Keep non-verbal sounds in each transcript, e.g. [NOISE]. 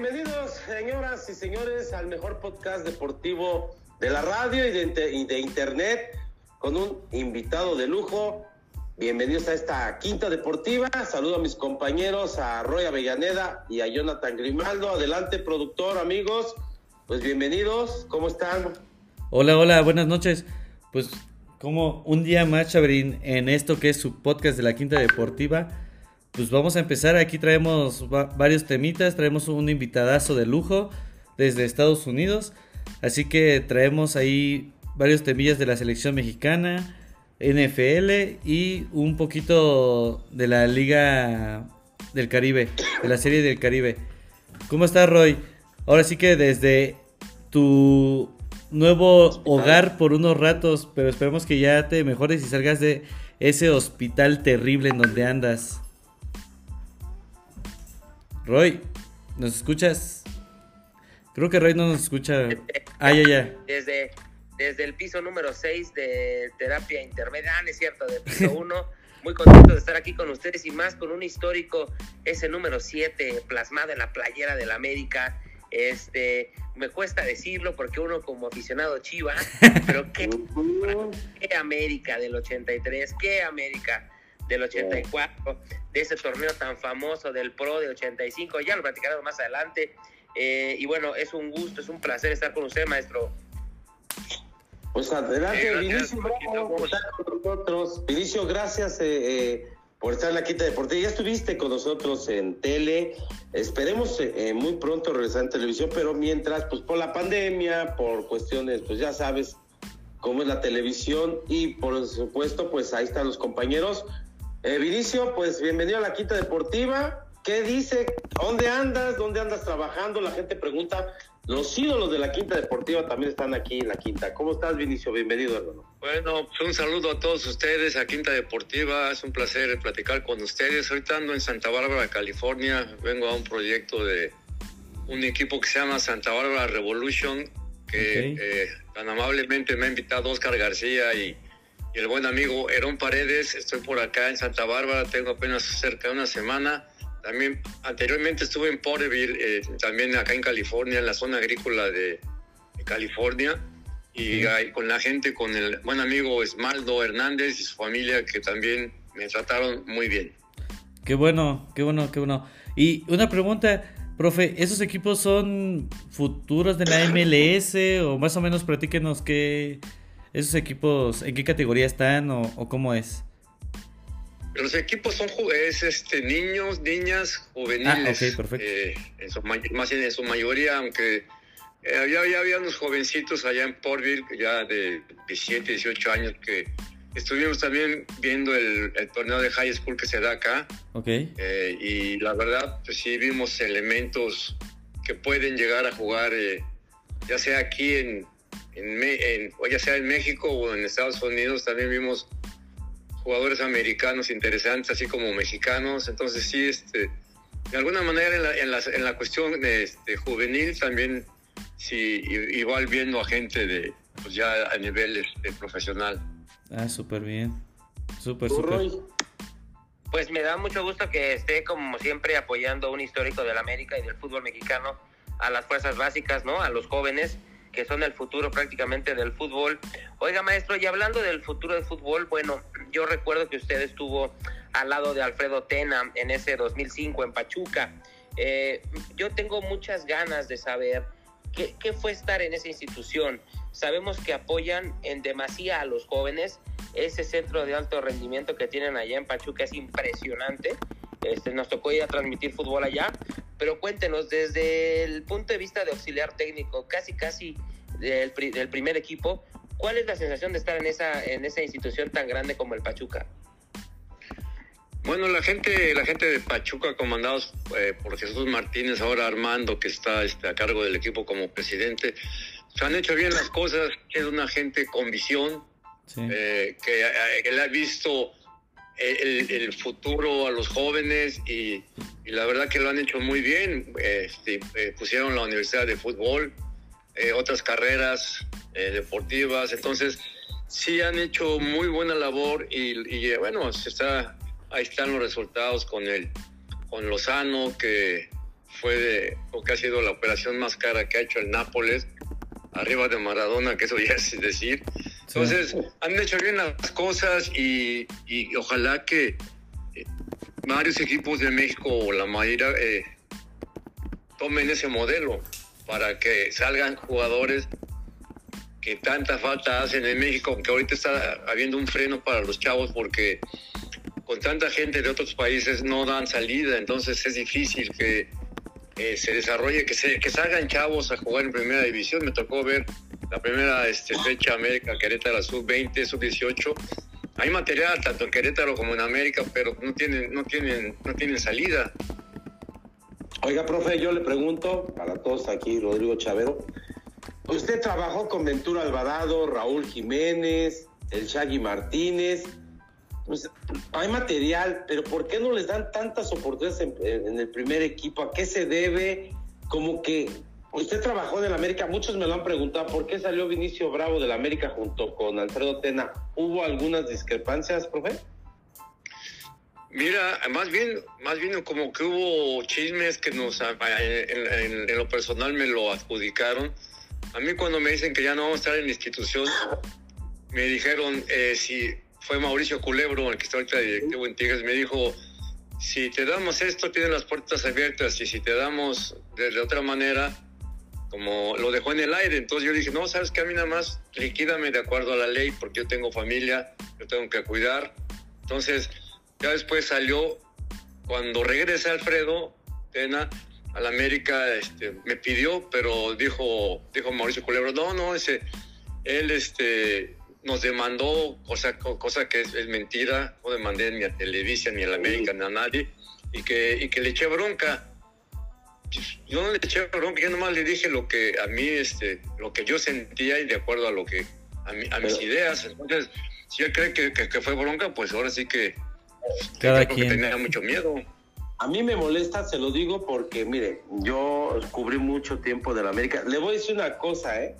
bienvenidos, señoras y señores, al mejor podcast deportivo de la radio y de, internet, con un invitado de lujo. Bienvenidos a esta quinta deportiva. Saludo a mis compañeros, a Roy Avellaneda y a Jonathan Grimaldo. Adelante, productor, amigos. Pues bienvenidos, ¿cómo están? Hola, hola, buenas noches. Pues como un día más, Chabrín, en esto que es su podcast de la Quinta Deportiva. Pues vamos a empezar. Aquí traemos varios temitas. Traemos un invitadazo de lujo desde Estados Unidos. Así que traemos ahí varios temillas de la selección mexicana, NFL y un poquito de la Liga del Caribe, de la Serie del Caribe. ¿Cómo estás, Roy? Ahora sí que desde tu nuevo hogar por unos ratos, pero esperemos que ya te mejores y salgas de ese hospital terrible en donde andas. Roy, ¿nos escuchas? Creo que Roy no nos escucha. Ah, ya, ya. Desde, desde el piso número 6 de terapia intermedia, ah, es cierto, del piso [LAUGHS] 1. Muy contento de estar aquí con ustedes y más con un histórico, ese número 7, plasmado en la playera del América. Este, me cuesta decirlo porque uno como aficionado chiva, [LAUGHS] pero qué, qué América del 83, qué América del 84, de ese torneo tan famoso del Pro de 85, ya lo platicaremos más adelante. Eh, y bueno, es un gusto, es un placer estar con usted, maestro. Pues adelante, Vinicio, por estar con nosotros. Vinicio, gracias eh, eh, por estar en la Quinta Deportiva. Ya estuviste con nosotros en tele. Esperemos muy pronto regresar en televisión, pero mientras, pues por la pandemia, por cuestiones, pues ya sabes cómo es la televisión y por supuesto, pues ahí están los compañeros. Vinicio, pues bienvenido a la Quinta Deportiva. ¿Qué dice? ¿Dónde andas? ¿Dónde andas trabajando? La gente pregunta. Los ídolos de la Quinta Deportiva también están aquí en la Quinta. ¿Cómo estás, Vinicio? Bienvenido, hermano. Bueno, pues un saludo a todos ustedes a Quinta Deportiva. Es un placer platicar con ustedes. Ahorita ando en Santa Bárbara, California. Vengo a un proyecto de un equipo que se llama Santa Bárbara Revolution, que eh, tan amablemente me ha invitado Oscar García y, y el buen amigo Herón Paredes. Estoy por acá en Santa Bárbara, tengo apenas cerca de una semana también anteriormente estuve en Porterville, eh, también acá en California, en la zona agrícola de, California, y con la gente, con el buen amigo Esmaldo Hernández y su familia, que también me trataron muy bien. Qué bueno, qué bueno, qué bueno. Y una pregunta, profe, ¿esos equipos son futuros de la [LAUGHS] MLS o más o menos platíquenos qué esos equipos, en qué categoría están o, o cómo es? Los equipos son es, este, niños, niñas, juveniles. Ah, perfecto. Eh, en su, más en su mayoría, aunque eh, había, había unos jovencitos allá en Portville, ya de 17, 18 años, que estuvimos también viendo el, torneo de high school que se da acá. Ok. Eh, y la verdad, pues sí vimos elementos que pueden llegar a jugar, ya sea aquí en, en, o ya sea en México o en Estados Unidos, también vimos jugadores americanos interesantes, así como mexicanos. Entonces sí, este, de alguna manera en la, en la, en la cuestión de, este, juvenil también sí igual viendo a gente de pues ya a nivel este, profesional. Ah, súper bien. Súper, súper. Pues me da mucho gusto que esté como siempre apoyando un histórico del América y del fútbol mexicano a las fuerzas básicas, ¿no? A los jóvenes que son el futuro prácticamente del fútbol. Oiga, maestro, y hablando del futuro del fútbol, bueno, yo recuerdo que usted estuvo al lado de Alfredo Tena en ese 2005 en Pachuca. Eh, yo tengo muchas ganas de saber qué, qué fue estar en esa institución. Sabemos que apoyan en demasía a los jóvenes. Ese centro de alto rendimiento que tienen allá en Pachuca es impresionante. Este, nos tocó ir a transmitir fútbol allá, pero cuéntenos desde el punto de vista de auxiliar técnico, casi casi del, del primer equipo, ¿cuál es la sensación de estar en esa, en esa institución tan grande como el Pachuca? Bueno, la gente, la gente de Pachuca, comandados eh, por Jesús Martínez, ahora Armando, que está este, a cargo del equipo como presidente, se han hecho bien las cosas, es una gente con visión, eh, que, eh, que, le ha visto el, futuro a los jóvenes y, la verdad que lo han hecho muy bien. Este, eh, pusieron la Universidad de Fútbol, eh, otras carreras eh, deportivas, entonces sí han hecho muy buena labor y, bueno, está, ahí están los resultados con el con Lozano que fue de, o que ha sido la operación más cara que ha hecho el Nápoles, arriba de Maradona, que eso ya es decir. Entonces, han hecho bien las cosas y, y ojalá que eh, varios equipos de México o la mayoría eh, tomen ese modelo para que salgan jugadores que tanta falta hacen en México, que ahorita está habiendo un freno para los chavos porque con tanta gente de otros países no dan salida, entonces es difícil que eh, se desarrolle, que, se, que salgan chavos a jugar en primera división. Me tocó ver la primera este, fecha América Querétaro sub-20, sub-18. Hay material tanto en Querétaro como en América, pero no tienen, no tienen, no tienen salida. Oiga, profe, yo le pregunto para todos aquí, Rodrigo Chavero. Usted trabajó con Ventura Alvarado, Raúl Jiménez, el Shaggy Martínez. Pues, hay material, pero ¿por qué no les dan tantas oportunidades en, el primer equipo? ¿A qué se debe? Como que usted trabajó en el América, muchos me lo han preguntado, ¿por qué salió Vinicio Bravo del América junto con Alfredo Tena? ¿Hubo algunas discrepancias, profe? Mira, más bien, más bien como que hubo chismes que nos, en, lo personal me lo adjudicaron. A mí cuando me dicen que ya no vamos a estar en la institución, me dijeron, eh, si fue Mauricio Culebro, el que está ahorita directivo en Tigres, me dijo, si te damos esto, tienes las puertas abiertas, y si te damos de, otra manera, como lo dejó en el aire. Entonces yo dije, no, sabes que a mí nada más liquídame de acuerdo a la ley, porque yo tengo familia, yo tengo que cuidar. Entonces, ya después salió, cuando regresa Alfredo Tena al América, este, me pidió, pero dijo, dijo Mauricio Culebro, no, no, ese, él este, nos demandó, cosa, cosa que es, mentira, no demandé ni a Televisa, ni a la América, ni a nadie, y que, y que le eché bronca. Yo no le eché bronca, yo nomás le dije lo que a mí, este, lo que yo sentía y de acuerdo a lo que, a, a mis ideas. Entonces, si él cree que, que, fue bronca, pues ahora sí que cada quien. tenía mucho miedo. A mí me molesta, se lo digo porque, mire, yo cubrí mucho tiempo de la América. Le voy a decir una cosa, ¿eh?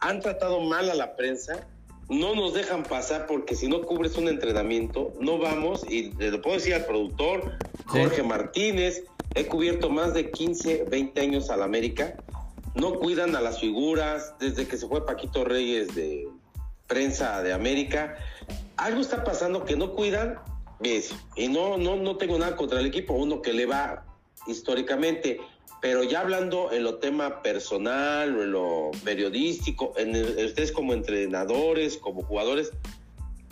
Han tratado mal a la prensa, no nos dejan pasar porque si no cubres un entrenamiento, no vamos, y le puedo decir al productor, Jorge Martínez, he cubierto más de 15, 20 años a la América, no cuidan a las figuras, desde que se fue Paquito Reyes de prensa de América, algo está pasando que no cuidan y no, no, no tengo nada contra el equipo, uno que le va históricamente, pero ya hablando en lo tema personal o en lo periodístico, en ustedes como entrenadores, como jugadores,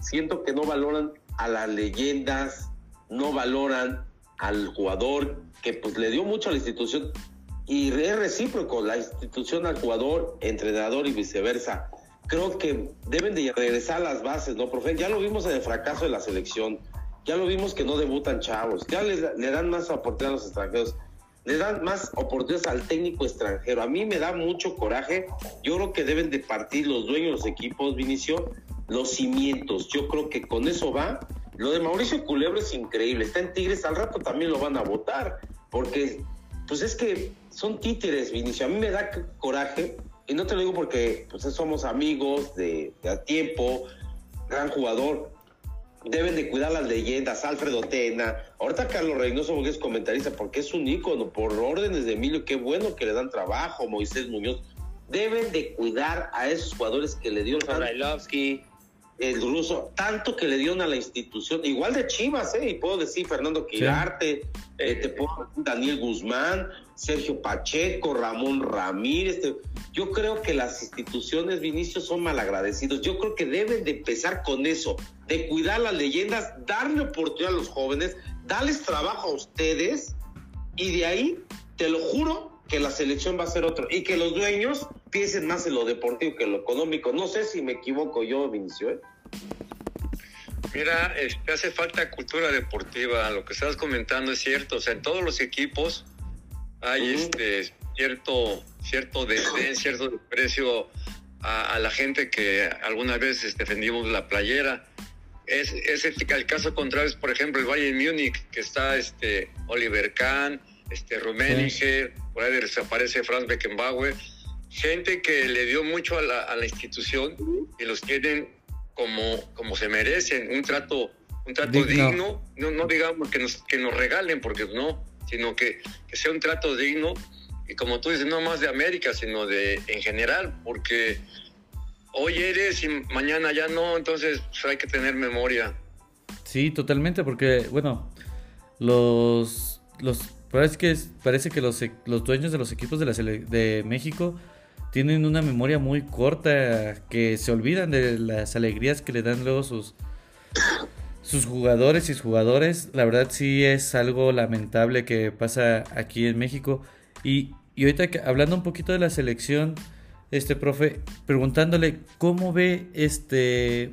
siento que no valoran a las leyendas, no valoran al jugador que pues le dio mucho a la institución y es recíproco, la institución al jugador, entrenador y viceversa. Creo que deben de regresar a las bases, ¿no, profe? Ya lo vimos en el fracaso de la selección ya lo vimos que no debutan chavos, ya le, dan más oportunidades a los extranjeros, le dan más oportunidades al técnico extranjero. A mí me da mucho coraje. Yo creo que deben de partir los dueños de los equipos, Vinicio, los cimientos. Yo creo que con eso va. Lo de Mauricio Culebro es increíble. Está en Tigres, al rato también lo van a votar. Porque, pues es que son títeres, Vinicio. A mí me da coraje. Y no te lo digo porque pues, somos amigos de, de tiempo, gran jugador deben de cuidar las leyendas, Alfredo Tena, ahorita Carlos Reynoso porque es comentarista, porque es un ícono, por órdenes de Emilio, qué bueno que le dan trabajo, Moisés Muñoz, deben de cuidar a esos jugadores que le dio el ruso, tanto que le dieron a la institución, igual de Chivas, ¿eh? y puedo decir Fernando Quirarte, eh, te puedo Daniel Guzmán, Sergio Pacheco, Ramón Ramírez, yo creo que las instituciones, Vinicio, son malagradecidos, yo creo que deben de empezar con eso, de cuidar las leyendas, darle oportunidad a los jóvenes, darles trabajo a ustedes, y de ahí, te lo juro, que la selección va a ser otro y que los dueños piensen más en lo deportivo que en lo económico. No sé si me equivoco yo, Vinicio. ¿eh? Mira, este, hace falta cultura deportiva. Lo que estás comentando es cierto. O sea, en todos los equipos hay este cierto cierto desdén, cierto desprecio a, la gente que alguna vez defendimos la playera. Es, es el, caso contrario es, por ejemplo, el Bayern Múnich, que está este Oliver Kahn, este Rummenigge, por ahí desaparece Franz Beckenbauer, gente que le dio mucho a la, a la institución y los tienen como, como se merecen, un trato, un trato digno, no, no digamos que nos, que nos regalen, porque no, sino que, que sea un trato digno y como tú dices, no más de América, sino de en general, porque hoy eres y mañana ya no, entonces pues, hay que tener memoria. Sí, totalmente, porque, bueno, los, los parece que, parece que los, los dueños de los equipos de, la de México tienen una memoria muy corta, que se olvidan de las alegrías que le dan luego sus, sus jugadores y sus jugadores. La verdad sí es algo lamentable que pasa aquí en México. Y, y ahorita hablando un poquito de la selección, este profe, preguntándole cómo ve este,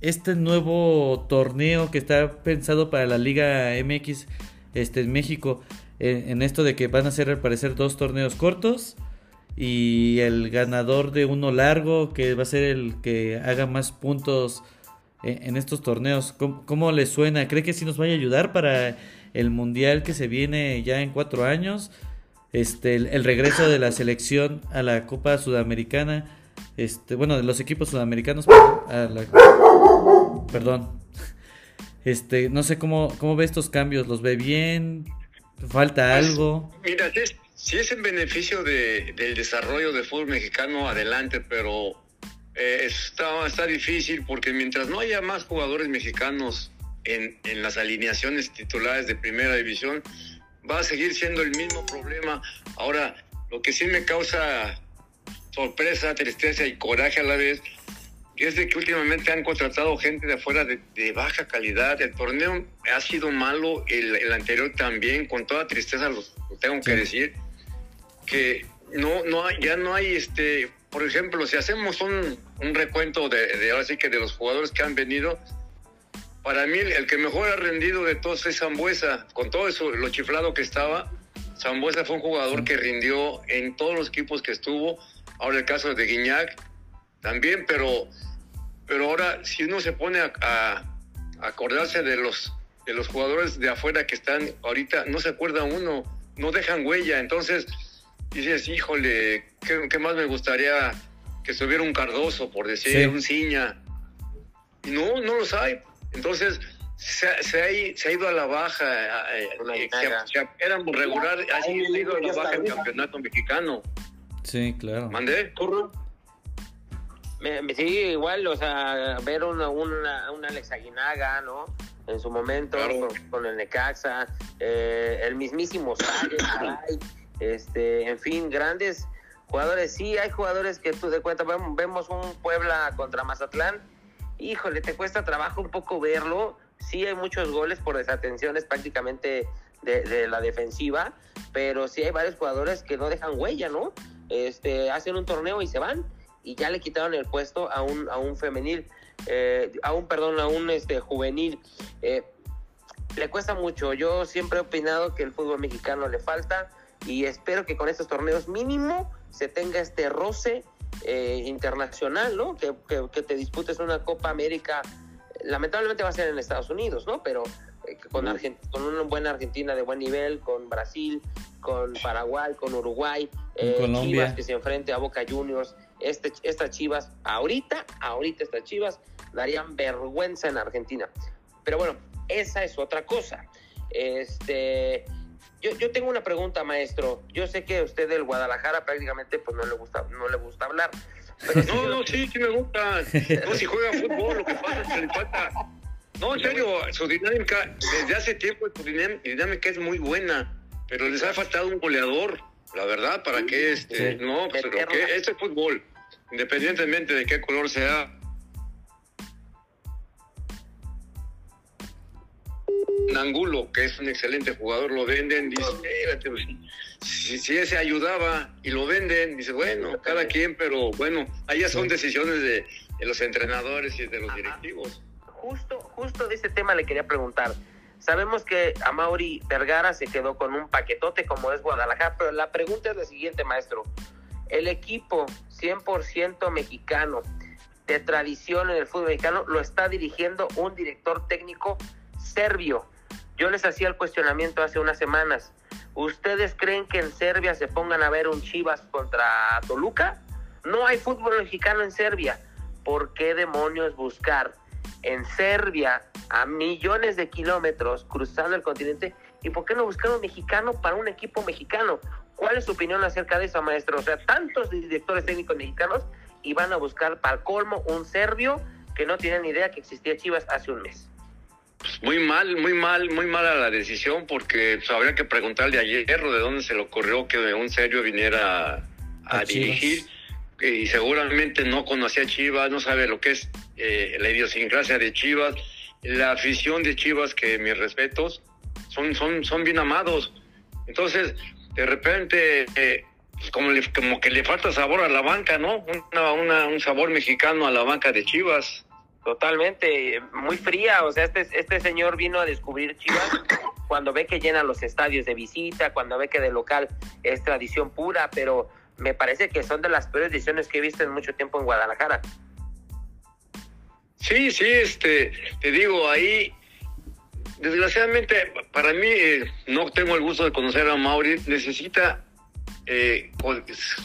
este nuevo torneo que está pensado para la Liga MX este, en México, en, esto de que van a ser al parecer dos torneos cortos y el ganador de uno largo, que va a ser el que haga más puntos en, estos torneos. ¿Cómo, ¿Cómo, le suena? ¿Cree que sí nos vaya a ayudar para el Mundial que se viene ya en cuatro años? este, el, regreso de la selección a la Copa Sudamericana, este, bueno, de los equipos sudamericanos, perdón, este, no sé cómo, cómo ve estos cambios, ¿los ve bien? ¿Falta algo? Mira, si es, en beneficio de, del desarrollo del fútbol mexicano, adelante, pero eh, está, está difícil porque mientras no haya más jugadores mexicanos en, en las alineaciones titulares de primera división, va a seguir siendo el mismo problema. Ahora, lo que sí me causa sorpresa, tristeza y coraje a la vez es de que últimamente han contratado gente de afuera de, baja calidad. El torneo ha sido malo, el, anterior también, con toda tristeza lo, tengo que decir, que no, no hay, ya no hay, este, por ejemplo, si hacemos un, un recuento de, ahora sí que de los jugadores que han venido, para mí, el que mejor ha rendido de todos es Zambuesa. Con todo eso, lo chiflado que estaba, Zambuesa fue un jugador que rindió en todos los equipos que estuvo. Ahora el caso de Guiñac también, pero, pero ahora si uno se pone a, acordarse de los, de los jugadores de afuera que están ahorita, no se acuerda uno, no dejan huella. Entonces dices, híjole, ¿qué, más me gustaría que estuviera un Cardoso, por decir, un Ciña? Y no, no los hay. Entonces, se, ha, ido a la baja, eh, eh, era muy regular, ha ido a la baja el campeonato mexicano. Sí, claro. ¿Mandé? Sí, igual, o sea, ver una, una, Alex Aguinaga, ¿no? En su momento, con, el Necaxa, eh, el mismísimo este, en fin, grandes jugadores. Sí, hay jugadores que tú de cuenta, vemos un Puebla contra Mazatlán híjole, te cuesta trabajo un poco verlo. Sí hay muchos goles por desatenciones prácticamente de, la defensiva, pero sí hay varios jugadores que no dejan huella, ¿no? Este, hacen un torneo y se van y ya le quitaron el puesto a un, a un femenil, eh, a un, perdón, a un este, juvenil. Eh, le cuesta mucho. Yo siempre he opinado que el fútbol mexicano le falta y espero que con estos torneos mínimo se tenga este roce eh, internacional, ¿no? Que, que, te disputes una Copa América, lamentablemente va a ser en Estados Unidos, ¿no? Pero eh, con, con una buena Argentina de buen nivel, con Brasil, con Paraguay, con Uruguay, eh, Chivas que se enfrente a Boca Juniors, este, estas Chivas, ahorita, ahorita estas Chivas darían vergüenza en Argentina. Pero bueno, esa es otra cosa. Este, yo, tengo una pregunta, maestro. Yo sé que a usted del Guadalajara prácticamente pues no le gusta, no le gusta hablar. [LAUGHS] no, no, sí, sí me gusta. No, si juega fútbol, lo que pasa es que le falta. No, en serio, su dinámica, desde hace tiempo su dinámica es muy buena, pero les ha faltado un goleador, la verdad, para que este, no, pero que este fútbol, independientemente de qué color sea, Angulo, que es un excelente jugador, lo venden, dice, pues, si, ese ayudaba y lo venden, dice, bueno, cada quien, pero bueno, allá son decisiones de, los entrenadores y de los directivos. Justo, justo de ese tema le quería preguntar. Sabemos que a Mauri Vergara se quedó con un paquetote como es Guadalajara, pero la pregunta es la siguiente, maestro. El equipo 100% mexicano de tradición en el fútbol mexicano lo está dirigiendo un director técnico serbio. Yo les hacía el cuestionamiento hace unas semanas. ¿Ustedes creen que en Serbia se pongan a ver un Chivas contra Toluca? No hay fútbol mexicano en Serbia. ¿Por qué demonios buscar en Serbia a millones de kilómetros cruzando el continente ¿Y por qué no buscar un mexicano para un equipo mexicano? ¿Cuál es su opinión acerca de eso, maestro? O sea, tantos directores técnicos mexicanos y van a buscar para colmo un serbio que no tiene ni idea que existía Chivas hace un mes. Pues muy mal, muy mal, muy mala la decisión porque pues, habría que preguntarle a Hierro de dónde se le ocurrió que un serbio viniera a, dirigir y seguramente no conocía Chivas, no sabe lo que es eh, la idiosincrasia de Chivas, la afición de Chivas, que mis respetos, son, son, son bien amados. Entonces, de repente, eh, pues como, como que le falta sabor a la banca, ¿no? un sabor mexicano a la banca de Chivas. Totalmente, muy fría. O sea, este, este señor vino a descubrir Chivas [COUGHS] cuando ve que llenan los estadios de visita, cuando ve que de local es tradición pura, pero me parece que son de las peores decisiones que he visto en mucho tiempo en Guadalajara. Sí, sí, este, te digo, ahí, desgraciadamente, para mí, eh, no tengo el gusto de conocer a Mauri, necesita eh,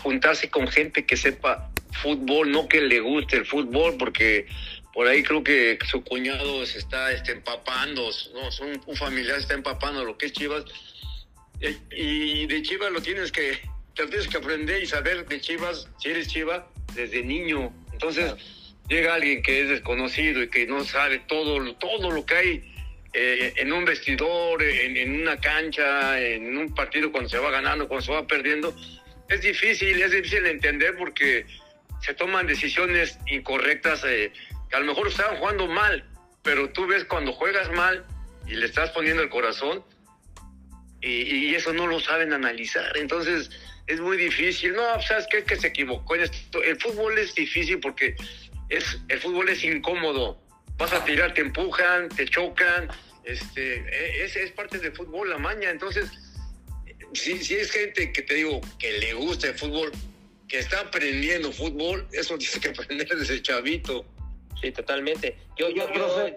juntarse con gente que sepa fútbol, no que le guste el fútbol, porque por ahí creo que su cuñado se está este, empapando, no, son, un familiar está empapando lo que es Chivas, eh, y de Chivas lo tienes que te tienes que aprender y saber de Chivas, si eres Chiva, desde niño. Entonces, llega alguien que es desconocido y que no sabe todo, todo lo que hay eh, en un vestidor, en, una cancha, en un partido cuando se va ganando, cuando se va perdiendo. Es difícil, es difícil entender porque se toman decisiones incorrectas eh, que a lo mejor estaban jugando mal, pero tú ves cuando juegas mal y le estás poniendo el corazón y, eso no lo saben analizar. Entonces, es muy difícil. No, ¿sabes qué? Que se equivocó. El fútbol es difícil porque es, el fútbol es incómodo. Vas a tirar, te empujan, te chocan. Este, e, es, es parte del fútbol, la maña. Entonces, si, si es gente que te digo que le gusta el fútbol, que está aprendiendo fútbol, eso [LAUGHS] tiene que aprender desde chavito. Sí, totalmente. Yo, yo, yo,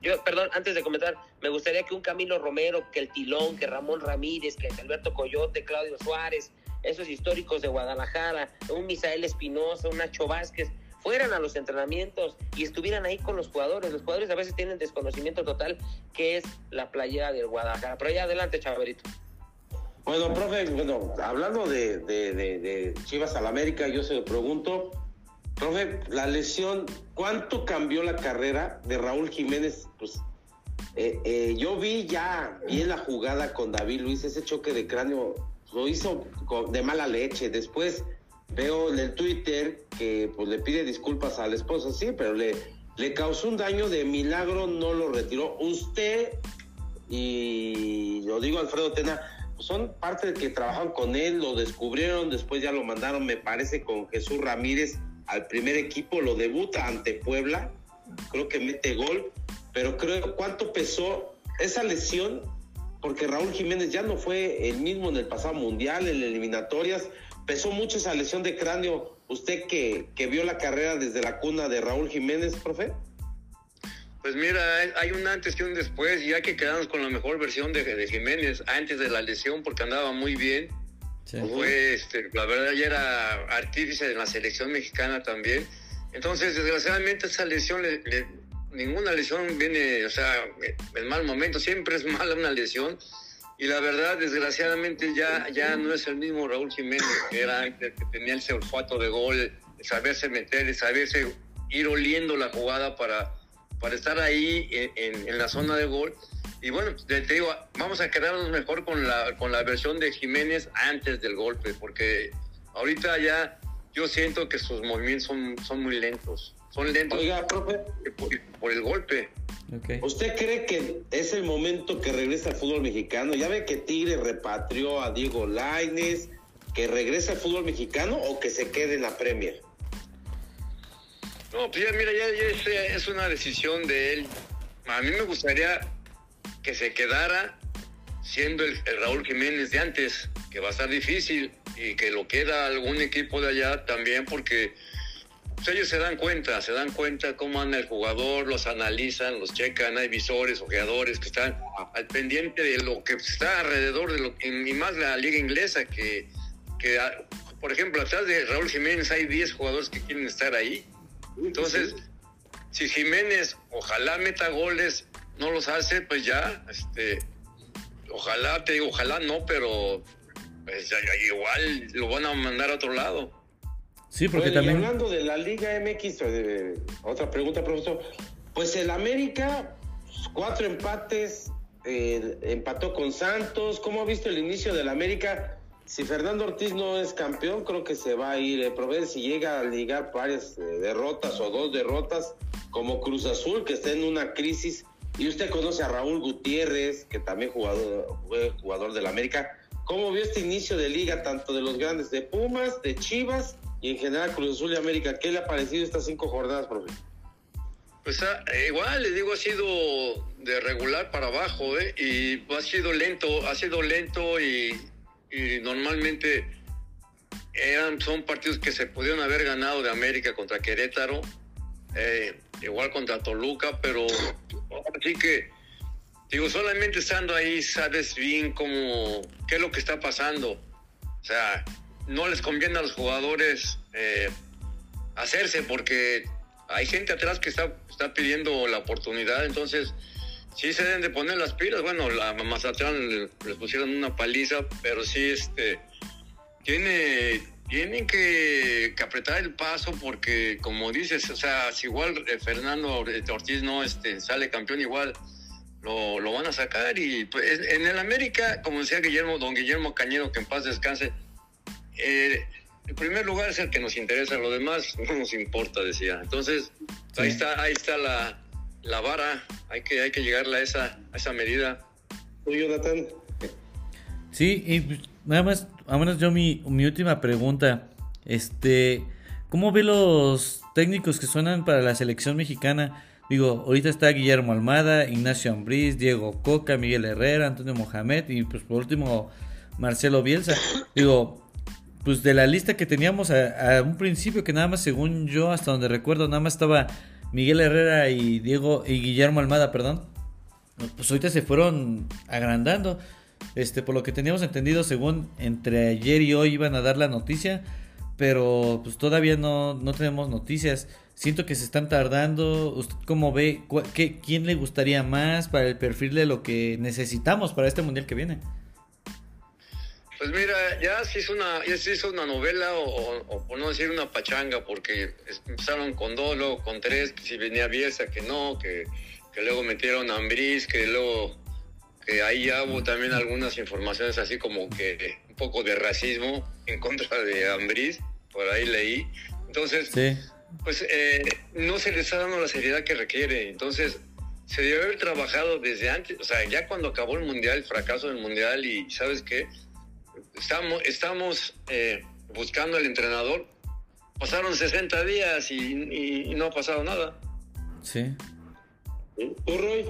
yo, perdón, antes de comentar, me gustaría que un Camilo Romero, que el Tilón, que Ramón Ramírez, que Alberto Coyote, Claudio Suárez, esos históricos de Guadalajara, un Misael Espinosa, un Nacho Vázquez, fueran a los entrenamientos y estuvieran ahí con los jugadores. Los jugadores a veces tienen desconocimiento total que es la playa del Guadalajara. Pero ya adelante, Chaverito. Bueno, profe, bueno, hablando de, de, de, Chivas al América, yo se lo pregunto, profe, la lesión, ¿cuánto cambió la carrera de Raúl Jiménez? Pues eh, eh, yo vi ya bien la jugada con David Luis, ese choque de cráneo lo hizo de mala leche. Después veo en el Twitter que pues le pide disculpas al esposo, sí, pero le, le causó un daño de milagro, no lo retiró. Usted y lo digo Alfredo Tena, pues, son parte de que trabajan con él, lo descubrieron, después ya lo mandaron, me parece, con Jesús Ramírez al primer equipo, lo debuta ante Puebla, creo que mete gol, pero creo cuánto pesó esa lesión porque Raúl Jiménez ya no fue el mismo en el pasado mundial, en eliminatorias. Pesó mucho esa lesión de cráneo. ¿Usted que, que vio la carrera desde la cuna de Raúl Jiménez, profe? Pues mira, hay un antes y un después y hay que quedarnos con la mejor versión de, de Jiménez antes de la lesión porque andaba muy bien. Fue, este, la verdad, ya era artífice de la selección mexicana también. Entonces, desgraciadamente, esa lesión le, ninguna lesión viene, o sea, en mal momento, siempre es [LAUGHS] mala una lesión. Y la verdad, desgraciadamente, ya, ya no es el mismo Raúl Jiménez que era antes, que tenía ese olfato de gol, saberse meter, saberse ir oliendo la jugada para, para estar ahí en, en, la zona de gol. Y bueno, te, digo, vamos a quedarnos mejor con la, con la versión de Jiménez antes del golpe, porque ahorita ya yo siento que sus movimientos son, son muy lentos. Son lentos Oiga, profe. Por, el golpe. ¿Usted cree que es el momento que regresa al fútbol mexicano? Ya ve que Tigre repatrió a Diego Laines, que regrese al fútbol mexicano o que se quede en la Premier. No, pues ya, mira, ya, es, una decisión de él. A mí me gustaría que se quedara siendo el, Raúl Jiménez de antes, que va a estar difícil y que lo queda algún equipo de allá también porque pues ellos se dan cuenta, se dan cuenta cómo anda el jugador, los analizan, los checan, hay visores, ojeadores que están al pendiente de lo que está alrededor de lo que, y más la liga inglesa, que, que por ejemplo, atrás de Raúl Jiménez hay 10 jugadores que quieren estar ahí. Entonces, si Jiménez ojalá meta goles, no los hace, pues ya, este, ojalá, te digo, ojalá no, pero pues, igual lo van a mandar a otro lado. Sí, porque también... hablando de la Liga MX, otra pregunta, profesor. Pues el América, cuatro empates, eh, empató con Santos. ¿Cómo ha visto el inicio del América? Si Fernando Ortiz no es campeón, creo que se va a ir. Eh, si llega a ligar varias eh, derrotas o dos derrotas, como Cruz Azul, que está en una crisis. Y usted conoce a Raúl Gutiérrez, que también jugador, fue jugador del América. ¿Cómo vio este inicio de liga, tanto de los grandes de Pumas, de Chivas y en general Cruz Azul y América, ¿qué le ha parecido estas cinco jornadas, profe? Pues ah, eh, igual, le digo, ha sido de regular para abajo, ¿eh? Y ha sido lento, ha sido lento y, normalmente eran, son partidos que se pudieron haber ganado de América contra Querétaro, eh, igual contra Toluca, pero así que, digo, solamente estando ahí sabes bien cómo, qué es lo que está pasando. O sea, no les conviene a los jugadores eh, hacerse porque hay gente atrás que está, está pidiendo la oportunidad, entonces sí se deben de poner las pilas. Bueno, la Mazatlán les pusieron una paliza, pero sí este tiene tienen que, apretar el paso porque como dices, o sea, si igual eh, Fernando Ortiz no este, sale campeón igual lo, lo, van a sacar y pues en el América, como decía Guillermo, don Guillermo Cañero, que en paz descanse, eh, el primer lugar es el que nos interesa, lo demás no nos importa, decía. Entonces, ahí está, ahí está la, la, vara, hay que, hay que llegarle a esa, a esa medida. Jonathan. Sí, y pues, nada más, menos yo mi, mi última pregunta, este, ¿cómo ve los técnicos que suenan para la selección mexicana? Digo, ahorita está Guillermo Almada, Ignacio Ambriz, Diego Coca, Miguel Herrera, Antonio Mohamed y pues por último Marcelo Bielsa. Digo, pues de la lista que teníamos a, un principio, que nada más, según yo, hasta donde recuerdo, nada más estaba Miguel Herrera y Diego y Guillermo Almada, perdón. Pues ahorita se fueron agrandando. Este, por lo que teníamos entendido, según entre ayer y hoy iban a dar la noticia, pero pues todavía no, no tenemos noticias. Siento que se están tardando. ¿Usted cómo ve? Qué, ¿Quién le gustaría más para el perfil de lo que necesitamos para este mundial que viene? Pues mira, ya se hizo una, ya se hizo una novela o, por no decir una pachanga, porque empezaron con dos, luego con tres, que si venía Bielsa, que no, que, que luego metieron a Ambris, que luego, que ahí ya hubo también algunas informaciones así como que un poco de racismo en contra de Ambris, por ahí leí. Entonces, pues eh, no se les está dando la seriedad que requiere. Entonces, se debe haber trabajado desde antes, o sea, ya cuando acabó el mundial, el fracaso del mundial, y ¿sabes qué? Estamos, estamos eh, buscando al entrenador. Pasaron 60 días y, no ha pasado nada. Sí. ¿Tú, Roy?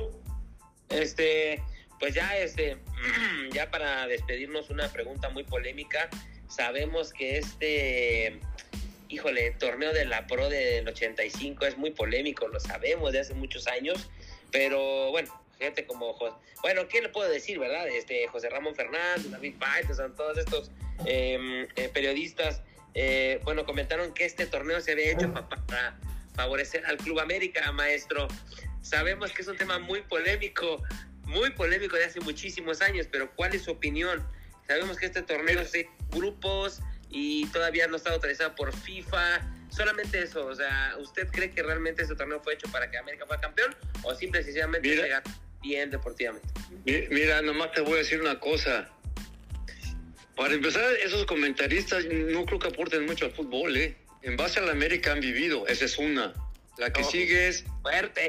Este, pues ya, este, [CLEARS THROAT] ya para despedirnos, una pregunta muy polémica. Sabemos que este, híjole, torneo de la Pro del 85 es muy polémico, lo sabemos de hace muchos años, pero bueno, gente como, bueno, ¿qué le puedo decir, verdad? Este, José Ramón Fernández, David son todos estos em, eh, periodistas, eh, bueno, comentaron que este torneo se había hecho para favorecer al Club América, maestro. Sabemos que es un tema muy polémico, muy polémico de hace muchísimos años, pero ¿cuál es su opinión? Sabemos que este torneo es de grupos y todavía no está autorizado por FIFA. Solamente eso, o sea, ¿usted cree que realmente este torneo fue hecho para que América fuera campeón o simple y sencillamente bien deportivamente. Mira, nomás te voy a decir una cosa. Para empezar, esos comentaristas no creo que aporten mucho al fútbol, ¿eh? En base a la América han vivido, esa es una. La que sigue es... Fuerte.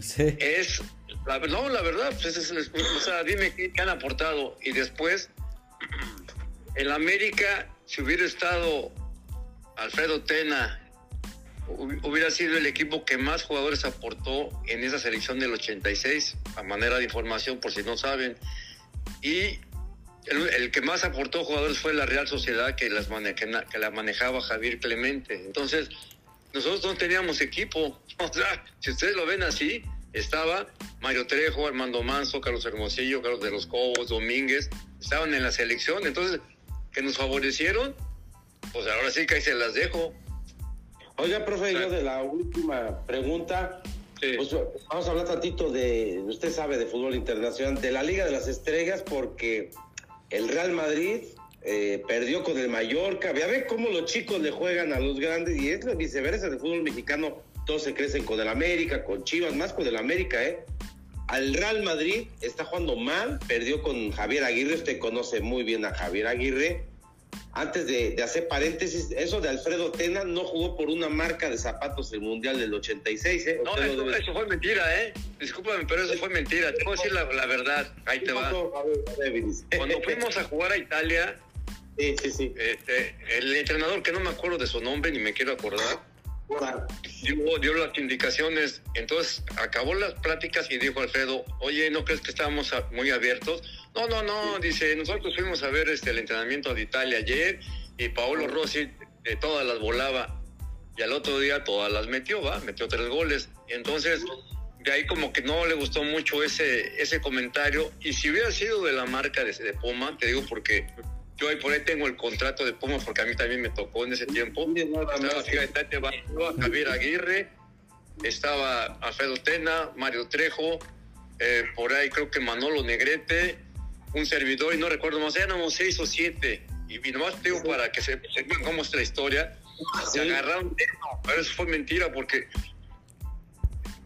Sí. Es... La, no, la verdad, pues es, o sea, dime qué, han aportado. Y después, en la América, si hubiera estado Alfredo Tena hubiera sido el equipo que más jugadores aportó en esa selección del 86, a manera de información por si no saben. Y el, que más aportó jugadores fue la Real Sociedad que, las que la manejaba Javier Clemente. Entonces, nosotros no teníamos equipo. [LAUGHS] O sea, si ustedes lo ven así, estaba Mario Trejo, Armando Manso, Carlos Hermosillo, Carlos de los Cobos, Domínguez, estaban en la selección. Entonces, que nos favorecieron, pues ahora sí que ahí se las dejo. Oiga, profe, yo de la última pregunta, Pues, vamos a hablar tantito de, usted sabe de fútbol internacional, de la Liga de las Estrellas, porque el Real Madrid eh, perdió con el Mallorca. Ya ve cómo los chicos le juegan a los grandes y es lo viceversa del fútbol mexicano. Todos se crecen con el América, con Chivas, más con el América, ¿eh? Al Real Madrid está jugando mal, perdió con Javier Aguirre. Usted conoce muy bien a Javier Aguirre antes de, hacer paréntesis, eso de Alfredo Tena no jugó por una marca de zapatos el Mundial del 86, ¿eh? No, eso, fue mentira, ¿eh? Discúlpame, pero eso fue mentira. Te puedo decir la, verdad. Ahí te va. Cuando fuimos a jugar a Italia, sí, sí, sí. Este, el entrenador, que no me acuerdo de su nombre ni me quiero acordar, dio, dio, las indicaciones. Entonces acabó las pláticas y dijo Alfredo, oye, ¿no crees que estábamos muy abiertos? No, no, no, dice, nosotros fuimos a ver este, el entrenamiento de Italia ayer y Paolo Rossi de todas las volaba y al otro día todas las metió, va, metió tres goles. Entonces, de ahí como que no le gustó mucho ese, ese comentario y si hubiera sido de la marca de, de Puma, te digo porque yo ahí por ahí tengo el contrato de Puma porque a mí también me tocó en ese tiempo. Estaba, fíjate, Javier Aguirre, estaba Alfredo Tena, Mario Trejo, eh, por ahí creo que Manolo Negrete, un servidor y no recuerdo más, éramos seis o siete. Y, nomás digo para que se, vean cómo es la historia, se agarraron, pero eso fue mentira porque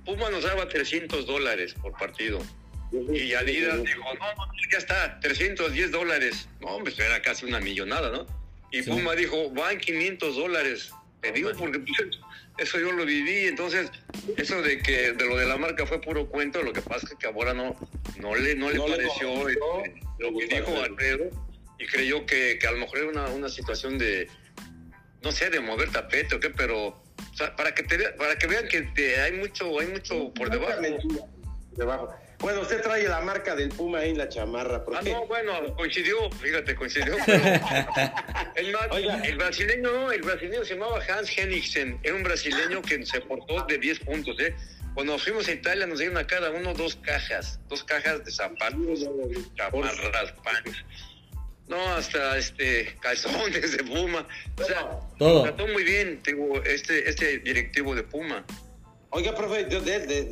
Puma nos daba 300 dólares por partido. Y Adidas dijo, no, no, ya está, 310 dólares. No, hombre, era casi una millonada, ¿no? Y Puma dijo, van 500 dólares. Te digo porque pues, eso yo lo viví, entonces eso de que de lo de la marca fue puro cuento, lo que pasa es que ahora no, no le, no le pareció este, lo que dijo Alfredo y creyó que, que, a lo mejor era una, una situación de, no sé, de mover tapete o qué, pero para que te, para que vean que hay mucho, hay mucho por debajo. Debajo. Bueno, usted trae la marca del Puma ahí en la chamarra. ah, no, bueno, coincidió, fíjate, coincidió. [LAUGHS] el, brasileño, no, el brasileño se llamaba Hans Henningsen, era un brasileño que se portó de 10 puntos, ¿eh? Cuando fuimos a Italia nos dieron a cada uno dos cajas, dos cajas de zapatos, chamarras, pants. No, hasta este calzones de Puma. O sea, Todo. trató muy bien, tengo este, este directivo de Puma. Oiga, profe,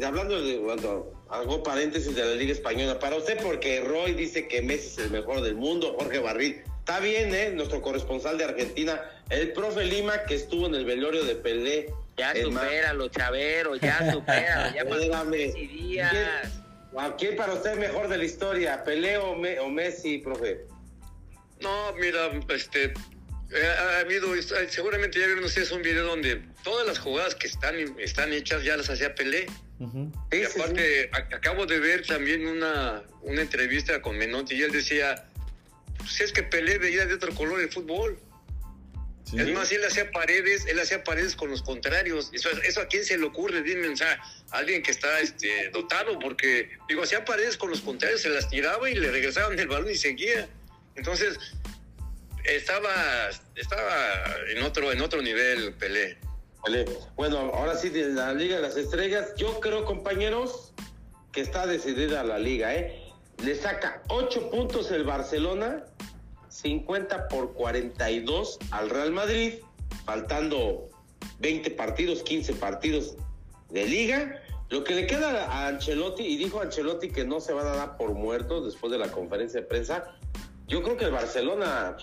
hablando de cuando hago paréntesis de la Liga Española, para usted, porque Roy dice que Messi es el mejor del mundo, Jorge Barril, está bien, ¿eh? Nuestro corresponsal de Argentina, el profe Lima, que estuvo en el velorio de Pelé. Ya supéralo, Chavero, ya supéralo, ya [LAUGHS] pasó días. ¿Quién, para usted es mejor de la historia, Pelé o, o Messi, profe? No, mira, este, ha habido, seguramente ya vieron ustedes un video donde todas las jugadas que están, están hechas ya las hacía Pelé. Y aparte, acabo de ver también una, una entrevista con Menotti y él decía, pues es que Pelé veía de otro color el fútbol. Es más, él hacía paredes, él hacía paredes con los contrarios. Eso, eso a quién se le ocurre, dime, o sea, alguien que está este, dotado, porque, digo, hacía paredes con los contrarios, se las tiraba y le regresaban el balón y seguía. Entonces, estaba, estaba en otro, en otro nivel Pelé. Bueno, ahora sí, de la Liga de las Estrellas, yo creo, compañeros, que está decidida la liga, ¿eh? Le saca 8 puntos el Barcelona, 50 por 42 al Real Madrid, faltando 20 partidos, 15 partidos de liga. Lo que le queda a Ancelotti, y dijo Ancelotti que no se van a dar por muertos después de la conferencia de prensa, yo creo que el Barcelona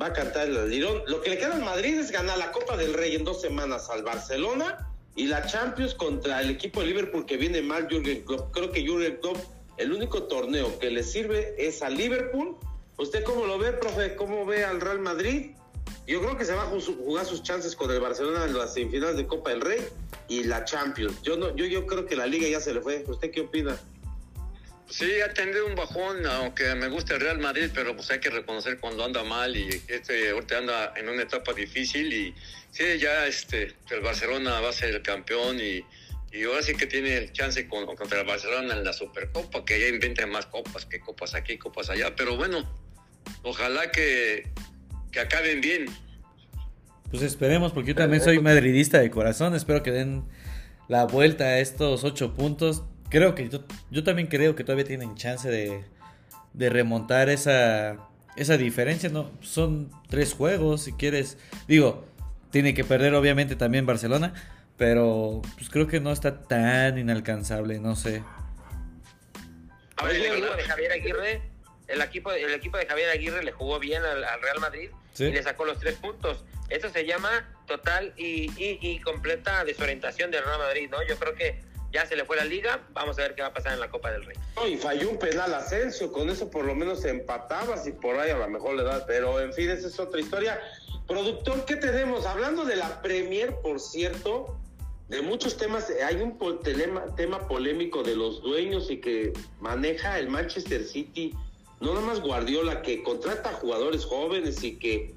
va a cantar el lirón. Lo que le queda al Madrid es ganar la Copa del Rey en dos semanas al Barcelona y la Champions contra el equipo de Liverpool que viene mal, Jürgen Klopp. Creo que Jürgen Klopp, el único torneo que le sirve es a Liverpool. ¿Usted cómo lo ve, profe? ¿Cómo ve al Real Madrid? Yo creo que se va a jugar sus chances con el Barcelona en las semifinales de Copa del Rey y la Champions. Yo no, yo, yo creo que la liga ya se le fue. ¿Usted qué opina? Sí, ha tenido un bajón, aunque me gusta el Real Madrid, pero pues hay que reconocer cuando anda mal y este ahorita anda en una etapa difícil y sí, ya este el Barcelona va a ser el campeón y, y ahora sí que tiene el chance con, contra el Barcelona en la Supercopa, que ya inventen más copas, que copas aquí, copas allá, pero bueno, ojalá que, que acaben bien. Pues esperemos, porque yo también soy madridista de corazón, espero que den la vuelta a estos ocho puntos creo que yo, también creo que todavía tienen chance de, de remontar esa, esa diferencia. No, son tres juegos, si quieres. Digo, tiene que perder obviamente también Barcelona, pero pues creo que no está tan inalcanzable, no sé. A ver, el equipo de Javier Aguirre, el equipo, el equipo de Javier Aguirre le jugó bien al, Real Madrid y le sacó los tres puntos. Eso se llama total y, y, completa desorientación del Real Madrid, ¿no? Yo creo que ya se le fue la liga, vamos a ver qué va a pasar en la Copa del Rey. y falló un penal Asensio, con eso por lo menos se empataba, si por ahí a lo mejor le da, pero en fin, esa es otra historia. Productor, ¿qué tenemos? Hablando de la Premier, por cierto, de muchos temas, hay un tema, tema polémico de los dueños y que maneja el Manchester City, no nada más Guardiola, que contrata jugadores jóvenes y que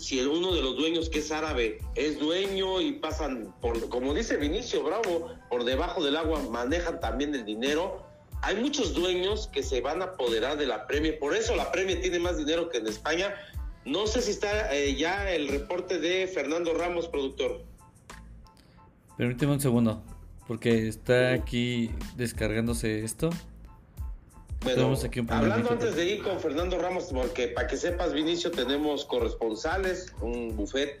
si uno de los dueños que es árabe es dueño y pasan por, como dice Vinicio Bravo, por debajo del agua manejan también el dinero. Hay muchos dueños que se van a apoderar de la Premier, por eso la Premier tiene más dinero que en España. No sé si está eh, ya el reporte de Fernando Ramos, productor. Permíteme un segundo, porque está aquí descargándose esto. Bueno, hablando antes de ir con Fernando Ramos, porque para que sepas, Vinicio, tenemos corresponsales, un buffet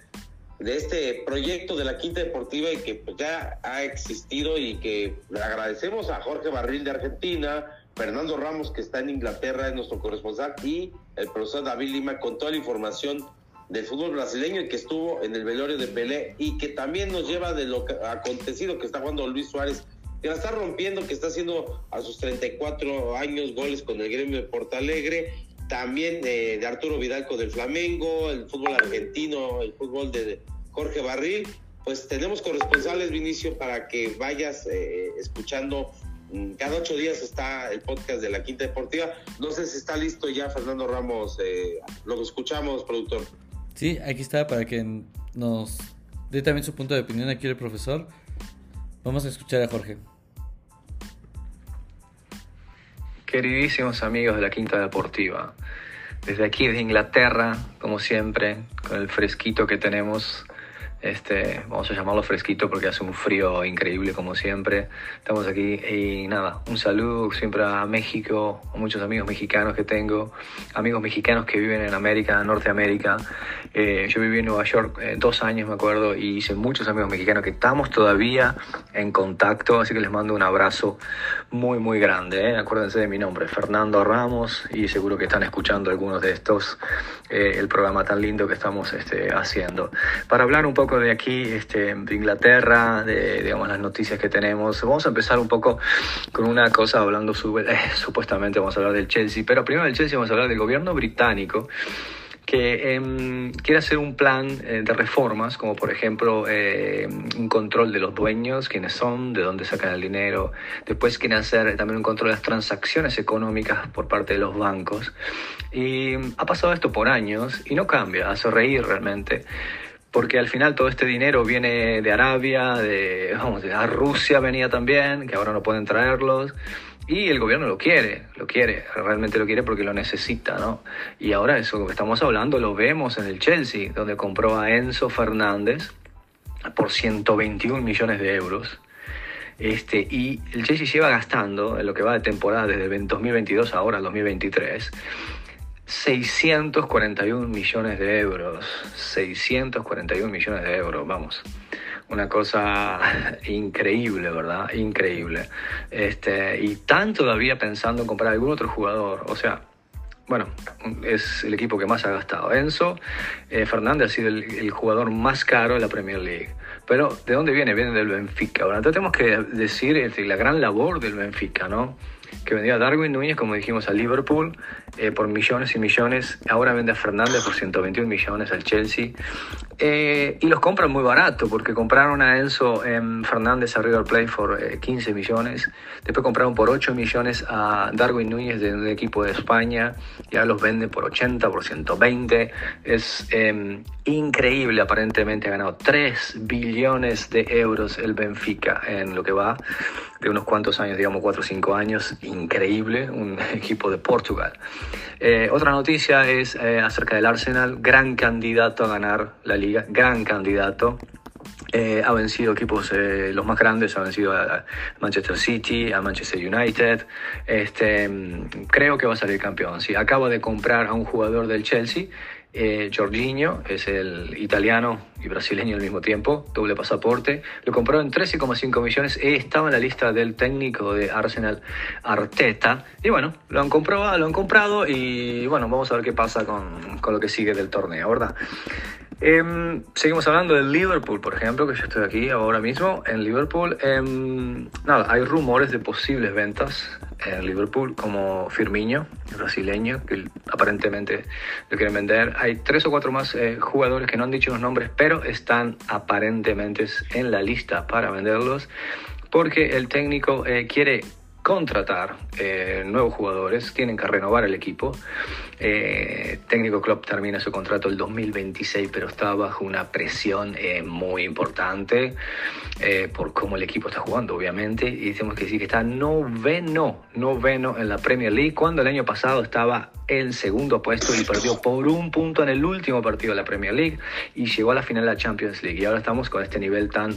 de este proyecto de la Quinta Deportiva y que pues, ya ha existido y que le agradecemos a Jorge Barril de Argentina, Fernando Ramos que está en Inglaterra, es nuestro corresponsal, y el profesor David Lima con toda la información del fútbol brasileño y que estuvo en el velorio de Pelé y que también nos lleva de lo acontecido que está jugando Luis Suárez que la está rompiendo, que está haciendo a sus 34 años goles con el gremio de Portalegre, también de Arturo Vidal con el Flamengo, el fútbol argentino, el fútbol de Jorge Barril. Pues tenemos corresponsales, Vinicio, para que vayas eh, escuchando. Mm, cada ocho días está el podcast de la Quinta Deportiva. No sé si está listo ya Fernando Ramos. Eh, lo escuchamos, productor. Sí, aquí está para que nos dé también su punto de opinión aquí el profesor. Vamos a escuchar a Jorge. Queridísimos amigos de la Quinta Deportiva, desde aquí, desde Inglaterra, como siempre, con el fresquito que tenemos, este, vamos a llamarlo fresquito porque hace un frío increíble como siempre. Estamos aquí y nada, un saludo siempre a México, a muchos amigos mexicanos que tengo, amigos mexicanos que viven en América, Norteamérica. Eh, yo viví en Nueva York eh, dos años, me acuerdo, y hice muchos amigos mexicanos que estamos todavía en contacto, así que les mando un abrazo muy, muy grande. Eh. Acuérdense de mi nombre, Fernando Ramos, y seguro que están escuchando algunos de estos, el programa tan lindo que estamos este, haciendo. Para hablar un poco de aquí, este, de Inglaterra, de digamos, las noticias que tenemos. Vamos a empezar un poco con una cosa hablando, eh, [LAUGHS] supuestamente vamos a hablar del Chelsea, pero primero del Chelsea vamos a hablar del gobierno británico que em, quiere hacer un plan eh, de reformas, como por ejemplo eh, un control de los dueños, quiénes son, de dónde sacan el dinero. Después quiere hacer también un control de las transacciones económicas por parte de los bancos. Y ha pasado esto por años y no cambia, hace reír realmente porque al final todo este dinero viene de Arabia, de, vamos, de Rusia venía también, que ahora no pueden traerlos, y el gobierno lo quiere, lo quiere, realmente lo quiere porque lo necesita, ¿no? Y ahora eso que estamos hablando lo vemos en el Chelsea, donde compró a Enzo Fernández por 121 millones de euros. Este, y el Chelsea lleva gastando en lo que va de temporada desde el 2022 ahora al 2023 641 millones de euros. 641 millones de euros, vamos. Una cosa increíble, ¿verdad? Increíble. Este, y tan todavía pensando en comprar algún otro jugador. O sea, bueno, es el equipo que más ha gastado. Enzo eh, Fernández ha sido el, jugador más caro de la Premier League. Pero, ¿de dónde viene? Viene del Benfica. Ahora, tenemos que decir este, la gran labor del Benfica, ¿no? Que vendía a Darwin Núñez, como dijimos, a Liverpool eh, por millones y millones. Ahora vende a Fernández por 121 millones al Chelsea. Eh, y los compran muy barato, porque compraron a Enzo en Fernández a River Plate por 15 eh, millones. Después compraron por 8 millones a Darwin Núñez de un equipo de España. Y ahora los venden por 80, por 120. Es em, increíble, aparentemente ha ganado 3 billones de euros el Benfica en lo que va de unos cuantos años, digamos 4 o 5 años, increíble, un [LAUGHS] equipo de Portugal. Eh, otra noticia es eh, acerca del Arsenal, gran candidato a ganar la liga, gran candidato. Eh, ha vencido equipos los más grandes, ha vencido a Manchester City, a Manchester United. Este, creo que va a salir campeón. Sí, acaba de comprar a un jugador del Chelsea Eh, Jorginho es el italiano y brasileño al mismo tiempo, doble pasaporte. Lo compró en 13,5 millones estaba en la lista del técnico de Arsenal, Arteta. Y bueno, lo han comprado, lo han comprado y bueno, vamos a ver qué pasa con, con lo que sigue del torneo, ¿verdad? Em, seguimos hablando del Liverpool, por ejemplo, que yo estoy aquí ahora mismo en Liverpool. Em, nada, hay rumores de posibles ventas en Liverpool, como Firmino, brasileño, que aparentemente lo quieren vender. Hay tres o cuatro más eh, jugadores que no han dicho los nombres, pero están aparentemente en la lista para venderlos, porque el técnico eh, quiere contratar eh, nuevos jugadores, tienen que renovar el equipo. Eh, técnico Klopp termina su contrato el 2026, pero está bajo una presión eh, muy importante por cómo el equipo está jugando, obviamente. Y decimos que sí, que está noveno, noveno en la Premier League, cuando el año pasado estaba en segundo puesto y perdió por un punto en el último partido de la Premier League y llegó a la final de la Champions League. Y ahora estamos con este nivel tan,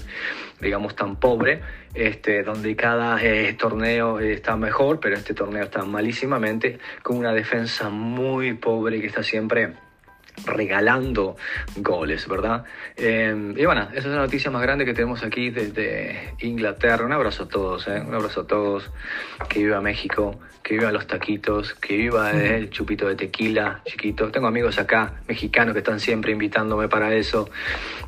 digamos, tan pobre, este, donde cada torneo está mejor, pero este torneo está malísimamente, con una defensa muy pobre que está siempre regalando goles, ¿verdad? Eh, y bueno, esa es la noticia más grande que tenemos aquí desde Inglaterra. Un abrazo a todos, ¿eh? un abrazo a todos. Que viva México, que viva los taquitos, que viva el chupito de tequila chiquito. Tengo amigos acá, mexicanos, que están siempre invitándome para eso.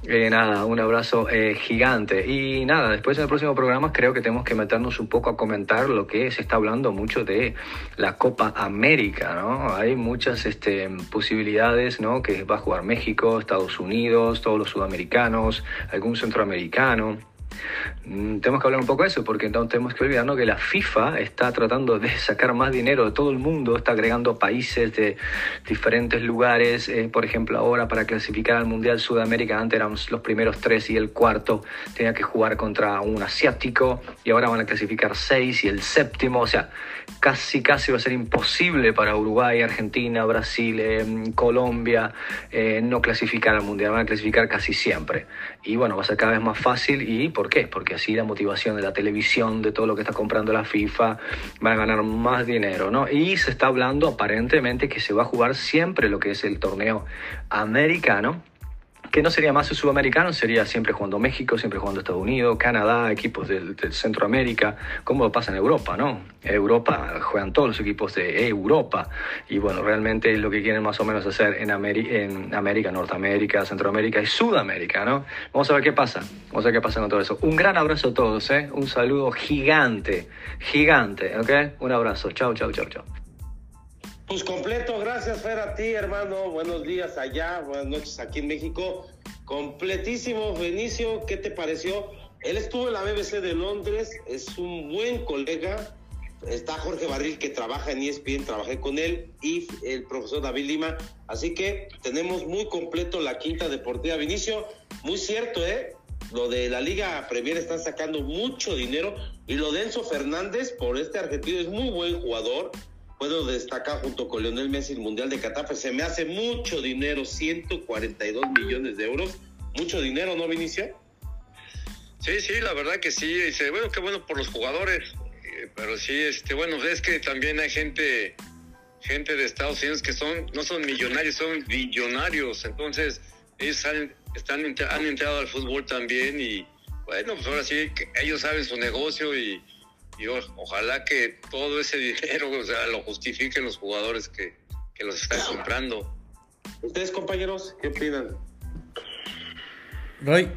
Eh, nada, un abrazo eh, gigante. Y nada, después en el próximo programa creo que tenemos que meternos un poco a comentar lo que se está hablando mucho de la Copa América, ¿no? Hay muchas este, posibilidades, ¿no? Que va a jugar México, Estados Unidos, todos los sudamericanos, algún centroamericano. Mm, tenemos que hablar un poco de eso, porque no tenemos que olvidarnos que la FIFA está tratando de [LAUGHS] sacar más dinero de todo el mundo, está agregando países de diferentes lugares. Eh, por ejemplo, ahora para clasificar al Mundial Sudamérica, antes eran los primeros tres y el cuarto tenía que jugar contra un asiático, y ahora van a clasificar seis y el séptimo. O sea, casi, casi va a ser imposible para Uruguay, Argentina, Brasil, eh, Colombia eh, no clasificar al Mundial, van a clasificar casi siempre. Y bueno, va a ser cada vez más fácil. ¿Y por qué? Porque así la motivación de la televisión, de todo lo que está comprando la FIFA, va a ganar más dinero, ¿no? Y se está hablando aparentemente que se va a jugar siempre lo que es el torneo americano que no sería más el sudamericano, sería siempre jugando México, siempre jugando Estados Unidos, Canadá, equipos del, Centroamérica, como pasa en Europa, ¿no? Europa juegan todos los equipos de Europa y bueno, realmente es lo que quieren más o menos hacer en, en América, Norteamérica, Centroamérica y Sudamérica, ¿no? Vamos a ver qué pasa, vamos a ver qué pasa con todo eso. Un gran abrazo a todos, ¿eh? Un saludo gigante, gigante, ¿ok? Un abrazo, chao, chao, chao, chao. Pues completo, gracias Fer a ti, hermano. Buenos días allá, buenas noches aquí en México. Completísimo, Benicio, ¿qué te pareció? Él estuvo en la BBC de Londres, es un buen colega. Está Jorge Barril que trabaja en ESPN, trabajé con él, y el profesor David Lima. Así que tenemos muy completo la quinta deportiva. Vinicio, muy cierto, ¿eh? Lo de la Liga Premier están sacando mucho dinero y lo de Enzo Fernández por este argentino es muy buen jugador puedo destacar junto con Leonel Messi el Mundial de Qatar, pues se me hace mucho dinero, 142 millones de euros. Mucho dinero, ¿no, Vinicio? Sí, sí, la verdad que sí. Dice, bueno, qué bueno por los jugadores. Eh, pero sí, este, bueno, es que también hay gente, gente de Estados Unidos que son, no son millonarios, son billonarios. Entonces, ellos han, están, han entrado al fútbol también y, bueno, pues ahora sí, ellos saben su negocio y y ojalá que todo ese [LAUGHS] dinero o sea, lo justifiquen los jugadores que, que los están comprando. ¿Ustedes, compañeros, qué opinan? Roy.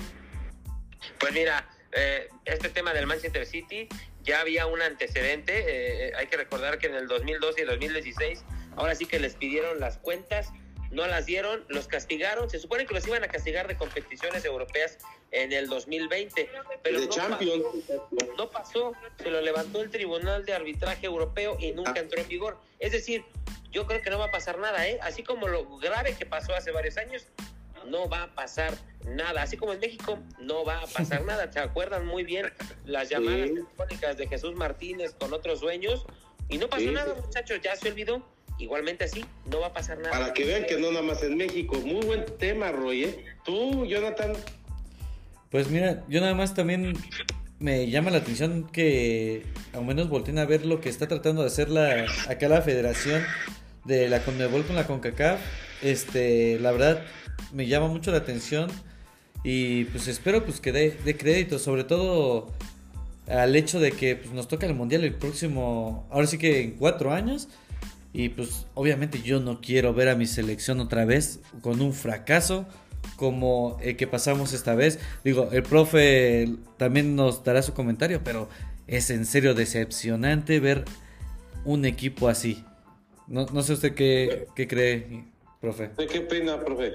Pues mira, eh, este tema del Manchester City ya había un antecedente. Eh, hay que recordar que en el 2012 y el 2016, ahora sí que les pidieron las cuentas no las dieron, los castigaron, se supone que los iban a castigar de competiciones europeas en el 2020, pero no, Pasó, no pasó, se lo levantó el Tribunal de Arbitraje Europeo y nunca ah. entró en vigor. Es decir, yo creo que no va a pasar nada, ¿eh? Así como lo grave que pasó hace varios años, no va a pasar nada. Así como en México, no va a pasar nada. ¿Se acuerdan muy bien las llamadas telefónicas de Jesús Martínez con otros dueños? Y no pasó nada, muchachos, ya se olvidó igualmente así, no va a pasar nada. Para que vean que no nada más en México. Muy buen tema, Roy. ¿eh? Tú, Jonathan. Pues mira, yo nada más también me llama la atención que al menos volteen a ver lo que está tratando de hacer la, acá la federación de la Conmebol con la CONCACAF. este, la verdad, me llama mucho la atención y pues espero pues que dé, dé crédito, sobre todo al hecho de que pues, nos toca el mundial el próximo, ahora sí que en cuatro años. Y pues obviamente yo no quiero ver a mi selección otra vez con un fracaso como el que pasamos esta vez. Digo, el profe también nos dará su comentario, pero es en serio decepcionante ver un equipo así. No, no sé usted qué, qué cree, profe. ¿De qué pena, profe?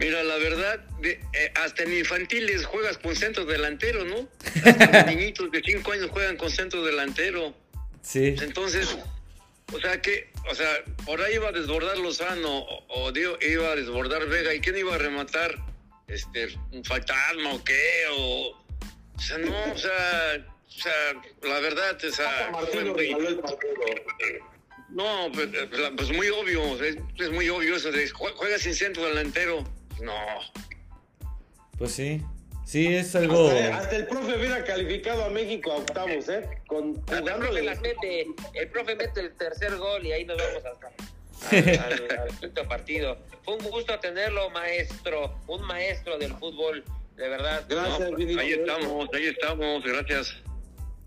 Mira, la verdad, de, eh, hasta en infantiles juegas con centro delantero, ¿no? [LAUGHS] Hasta los niñitos de 5 años juegan con centro delantero. Sí. Entonces, o sea que, o sea, por ahí iba a desbordar Lozano o, o digo, iba a desbordar Vega. ¿Y quién iba a rematar? Este, un fantasma o qué? O, o sea, no, o sea, o sea, la verdad, o sea, no, pues, pues, pues muy obvio, es, es muy obvio eso de jue- juega sin centro delantero. No, Pues sí. Sí, es algo... Hasta, hasta el profe hubiera calificado a México a octavos, ¿eh? Con, El profe jugándole. las mete, el profe mete el tercer gol y ahí nos vamos hasta al, al- [LAUGHS] al quinto partido. Fue un gusto tenerlo, maestro, un maestro del fútbol, de verdad. Gracias, no, Vinicio. ahí estamos, ahí estamos, gracias.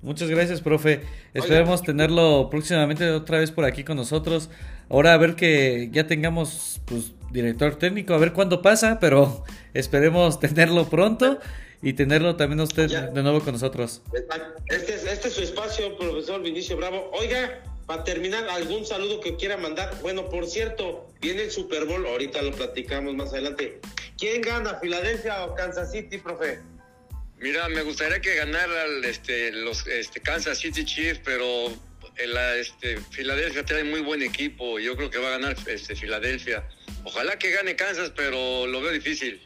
Muchas gracias, profe. Esperemos tenerlo próximamente otra vez por aquí con nosotros. Ahora a ver que ya tengamos pues director técnico, a ver cuándo pasa, pero [LAUGHS] esperemos tenerlo pronto y tenerlo también usted Ya. de nuevo con nosotros. Este es, este es su espacio, profesor Vinicio Bravo. Oiga, para terminar, algún saludo que quiera mandar. Bueno, por cierto, viene el Super Bowl, ahorita lo platicamos más adelante. ¿Quién gana, Filadelfia o Kansas City, profe? Mira, me gustaría que ganara el, este, los este, Kansas City Chiefs, pero la, este, Filadelfia tiene muy buen equipo. Yo creo que va a ganar este, Filadelfia. Ojalá que gane Kansas, pero lo veo difícil.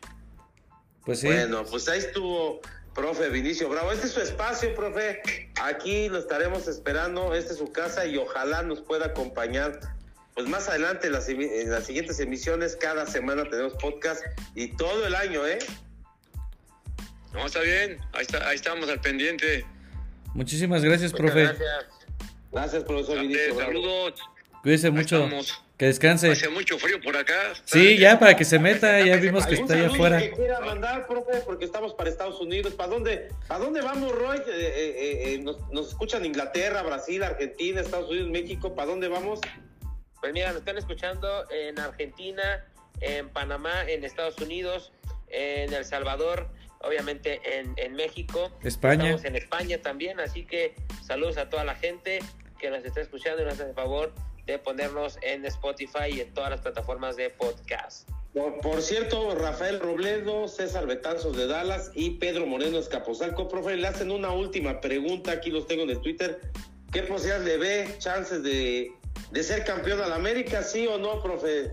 Pues sí. Bueno, pues ahí estuvo, profe Vinicio Bravo. Este es su espacio, profe. Aquí lo estaremos esperando. Esta es su casa y ojalá nos pueda acompañar. Pues más adelante en las, emi- en las siguientes emisiones, cada semana tenemos podcast y todo el año, ¿eh? No, está bien, ahí, está, ahí estamos al pendiente. Muchísimas gracias, Muchas profe. gracias. Gracias, profesor Vinicio saludos. Cuídese mucho. estamos. Que descanse. Hace mucho frío por acá. Sí, ya para que se meta, ya vimos que ¿Algún está allá afuera. que quiera mandar, profe? Porque estamos para Estados Unidos. ¿Para dónde, ¿para dónde vamos, Roy? Eh, eh, eh, nos, nos escuchan Inglaterra, Brasil, Argentina, Estados Unidos, México. ¿Para dónde vamos? Pues mira, nos están escuchando en Argentina, en Panamá, en Estados Unidos, en El Salvador, obviamente en, en México. España. Estamos en España también, así que saludos a toda la gente que nos está escuchando y nos hace el favor de ponernos en Spotify y en todas las plataformas de podcast. Por, por cierto, Rafael Robledo, César Betanzos de Dallas y Pedro Moreno Escapozalco, profe, le hacen una última pregunta, aquí los tengo en el Twitter. ¿Qué posibilidades le ve, chances de, de ser campeón a la América, sí o no, profe?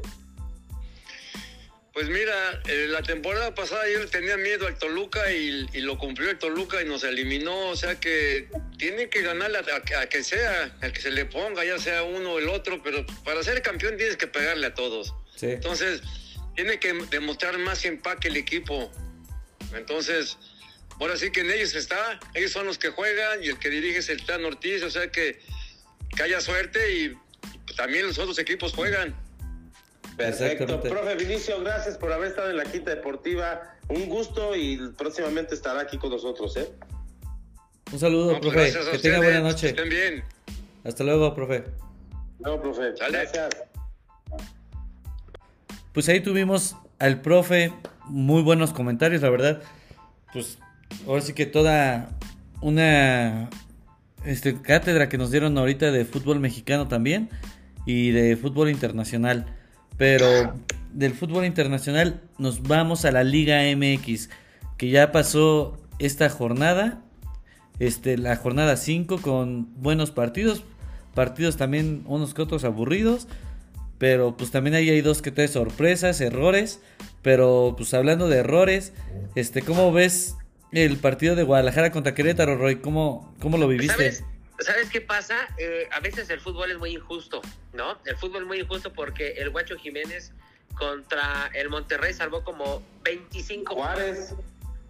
Pues mira, eh, la temporada pasada yo tenía miedo al Toluca y, y lo cumplió el Toluca y nos eliminó. O sea que tiene que ganarle a, a- a que sea, al que se le ponga, ya sea uno o el otro, pero para ser campeón tienes que pegarle a todos. Sí. Entonces, tiene que demostrar más empaque el equipo. Entonces, ahora sí que en ellos está, ellos son los que juegan y el que dirige es el Tan Ortiz, o sea que, que haya suerte y también los otros equipos juegan. Perfecto. Profe Vinicio, gracias por haber estado en la Quinta Deportiva. Un gusto y próximamente estará aquí con nosotros, ¿eh? Un saludo, No, pues profe. gracias a Que tenga buena noche. que Estén bien. Hasta luego, profe. No, profe. Gracias. Pues ahí tuvimos al profe, muy buenos comentarios, la verdad. Pues ahora sí que toda una este, cátedra que nos dieron ahorita de fútbol mexicano también y de fútbol internacional. Pero del fútbol internacional nos vamos a la Liga MX, que ya pasó esta jornada, este, la jornada 5 con buenos partidos, partidos también unos que otros aburridos. Pero pues también ahí hay dos que tres sorpresas, errores. Pero pues hablando de errores, este, ¿cómo ves el partido de Guadalajara contra Querétaro, Roy? ¿Cómo, cómo lo viviste? ¿Sabes, ¿Sabes qué pasa? Eh, a veces el fútbol es muy injusto, ¿no? El fútbol es muy injusto porque el Guacho Jiménez contra el Monterrey salvó como 25 Juárez.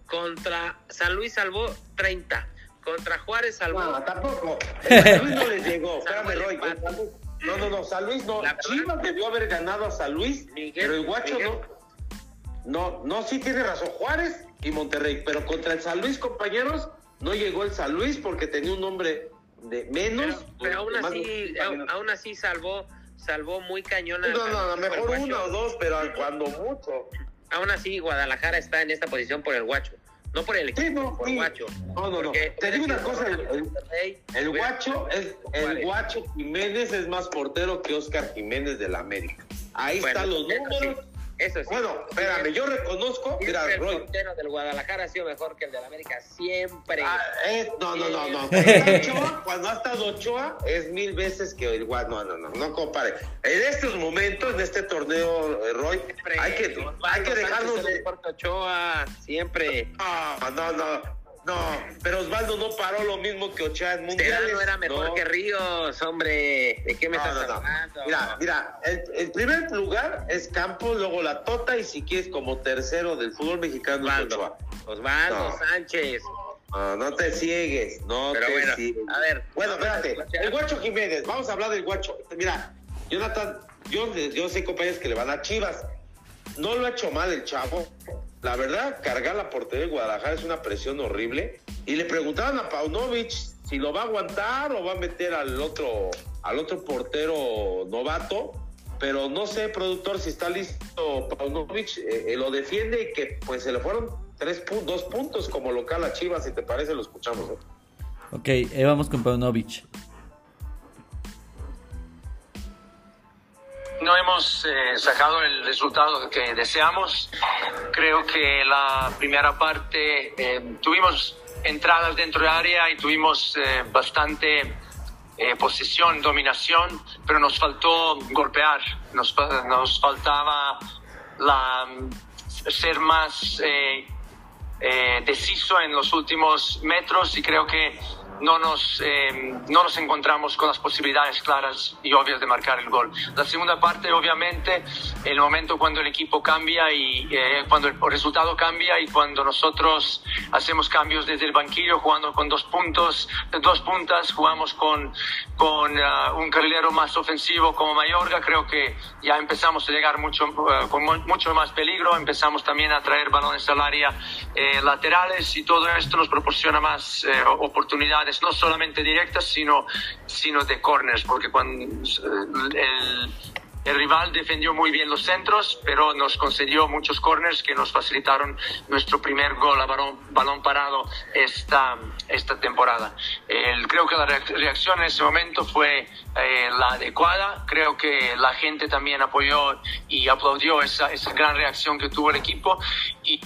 contra San Luis salvó 30, contra Juárez salvó No, tampoco. [LAUGHS] San Luis no les llegó. Espérame, Roy. No, no, no, San Luis no. Chivas debió haber ganado a San Luis, pero el Guacho no. No, no, sí tiene razón. Juárez y Monterrey, pero contra el San Luis, compañeros, no llegó el San Luis porque tenía un nombre de menos. Pero, aún así, aún, así salvó, salvó muy cañona. No, no, mejor uno o dos, pero cuando mucho. Aún así, Guadalajara está en esta posición por el Guacho. No por el equipo, no, por Guacho. No, no, no. Te digo una cosa, el, Guacho es, el Guacho Jiménez es más portero que Oscar Jiménez del América. Ahí están los números. Eso sí. Bueno, espérame, yo reconozco. Mira, el portero del Guadalajara ha sido mejor que el del América siempre. Ah, no, no, no, no. Ochoa, cuando ha estado Ochoa, es mil veces que el No, no, no, no compare. En estos momentos, en este torneo, eh, Roy, hay que, hay que dejarnos de. Ochoa, siempre. No, no, no. No, pero Osvaldo no paró lo mismo que Ochoa en mundiales. no era mejor que Ríos, hombre. ¿De qué me estás hablando? Mira, mira, el, primer lugar es Campos, luego la Tota y si quieres como tercero del fútbol mexicano Osvaldo, Osvaldo Sánchez. No, no te ciegues, no pero te bueno, ciegues. A ver. Bueno, espérate. El Guacho Jiménez, vamos a hablar del Guacho. Mira, Jonathan, yo, yo sé compañeros que le van a Chivas. No lo ha hecho mal el chavo la verdad, cargar la portería de Guadalajara es una presión horrible. Y le preguntaban a Paunovic si lo va a aguantar o va a meter al otro, al otro portero novato. Pero no sé, productor, si está listo Paunovic, eh, eh, lo defiende y que pues se le fueron tres dos puntos como local a Chivas, si te parece, lo escuchamos. ¿eh? Ok, vamos con Paunovic. No hemos eh, sacado el resultado que deseamos. Creo que la primera parte eh, tuvimos entradas dentro de área y tuvimos eh, bastante posesión, dominación, pero nos faltó golpear, nos, nos faltaba la, ser más deciso en los últimos metros y creo que no nos, eh, no nos encontramos con las posibilidades claras y obvias de marcar el gol. La segunda parte, obviamente, el momento cuando el equipo cambia y eh, cuando el resultado cambia y cuando nosotros hacemos cambios desde el banquillo jugando con dos puntos, dos puntas, jugamos con, con uh, un carrilero más ofensivo como Mayorga, creo que ya empezamos a llegar mucho, uh, con mucho más peligro, empezamos también a traer balones al área eh, laterales y todo esto nos proporciona más oportunidades no solamente directas, sino, sino de corners, porque cuando el, el rival defendió muy bien los centros, pero nos concedió muchos corners que nos facilitaron nuestro primer gol a balón, balón parado esta, esta temporada. El, creo que la reacción en ese momento fue eh, la adecuada. Creo que la gente también apoyó y aplaudió esa, esa gran reacción que tuvo el equipo. Y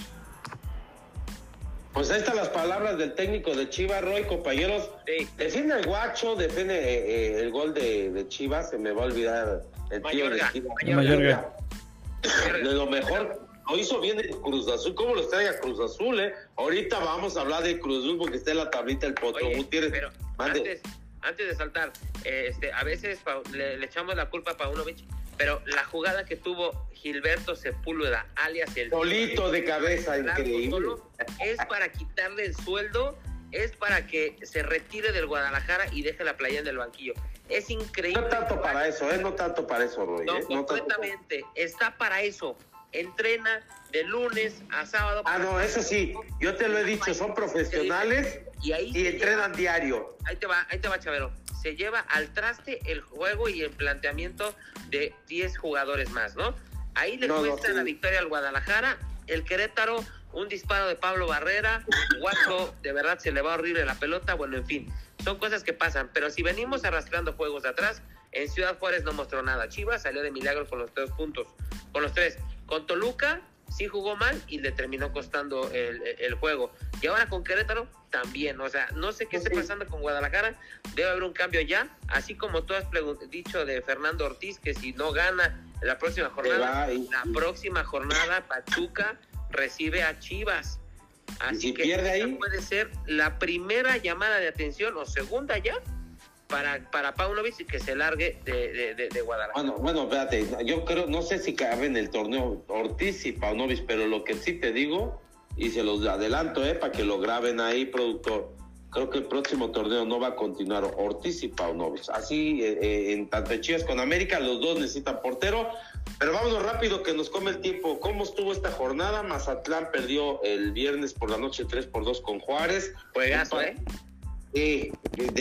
pues ahí están las palabras del técnico de Chivas, Roy, compañeros. Defiende el guacho, defiende eh, eh, el gol de, Chivas, se me va a olvidar el tío de Chivas. De lo mejor, lo hizo bien el Cruz Azul. ¿Cómo lo trae a Cruz Azul, eh? Ahorita vamos a hablar de Cruz Azul porque está en la tablita el Potro Gutiérrez. Pero antes, antes, de saltar, este, a veces le, echamos la culpa a Paunovic pero la jugada que tuvo Gilberto Sepúlveda, alias el solito de cabeza, increíble. es para quitarle el sueldo, es para que se retire del Guadalajara y deje la playa en el banquillo. Es increíble. No tanto para eso, ¿eh? No tanto para eso, Roy. No, ¿eh? completamente. Está para eso. Entrena de lunes a sábado. Ah, no, eso sí. Yo te lo he dicho, son profesionales y, ahí y entrenan diario. Ahí te va, ahí te va, Chavero se lleva al traste el juego y el planteamiento de 10 jugadores más, ¿no? Ahí le cuesta la victoria al Guadalajara, el Querétaro, un disparo de Pablo Barrera, Guacho, de verdad se le va horrible la pelota, bueno, en fin, son cosas que pasan, pero si venimos arrastrando juegos de atrás, en Ciudad Juárez no mostró nada, Chivas salió de milagro con los tres puntos, con los tres, con Toluca sí jugó mal y le terminó costando el, juego. Y ahora con Querétaro también. O sea, no sé qué esté pasando con Guadalajara. Debe haber un cambio ya. Así como tú has dicho de Fernando Ortiz, que si no gana la próxima jornada, la próxima jornada Pachuca recibe a Chivas. Así que pierde ahí? puede ser la primera llamada de atención o segunda ya para, para Paunovic y que se largue de, de, de, Guadalajara. Bueno, bueno, espérate, yo creo, no sé si cabe en el torneo Ortiz y Paunovic, pero lo que sí te digo, y se los adelanto, eh, para que lo graben ahí, productor. creo que el próximo torneo no va a continuar Ortiz y Paunovic. Así, eh, eh, en tanto Chivas con América, los dos necesitan portero. Pero vámonos rápido que nos come el tiempo. ¿Cómo estuvo esta jornada? Mazatlán perdió el viernes por la noche 3 por 2 con Juárez. Juegazo, ¿eh? De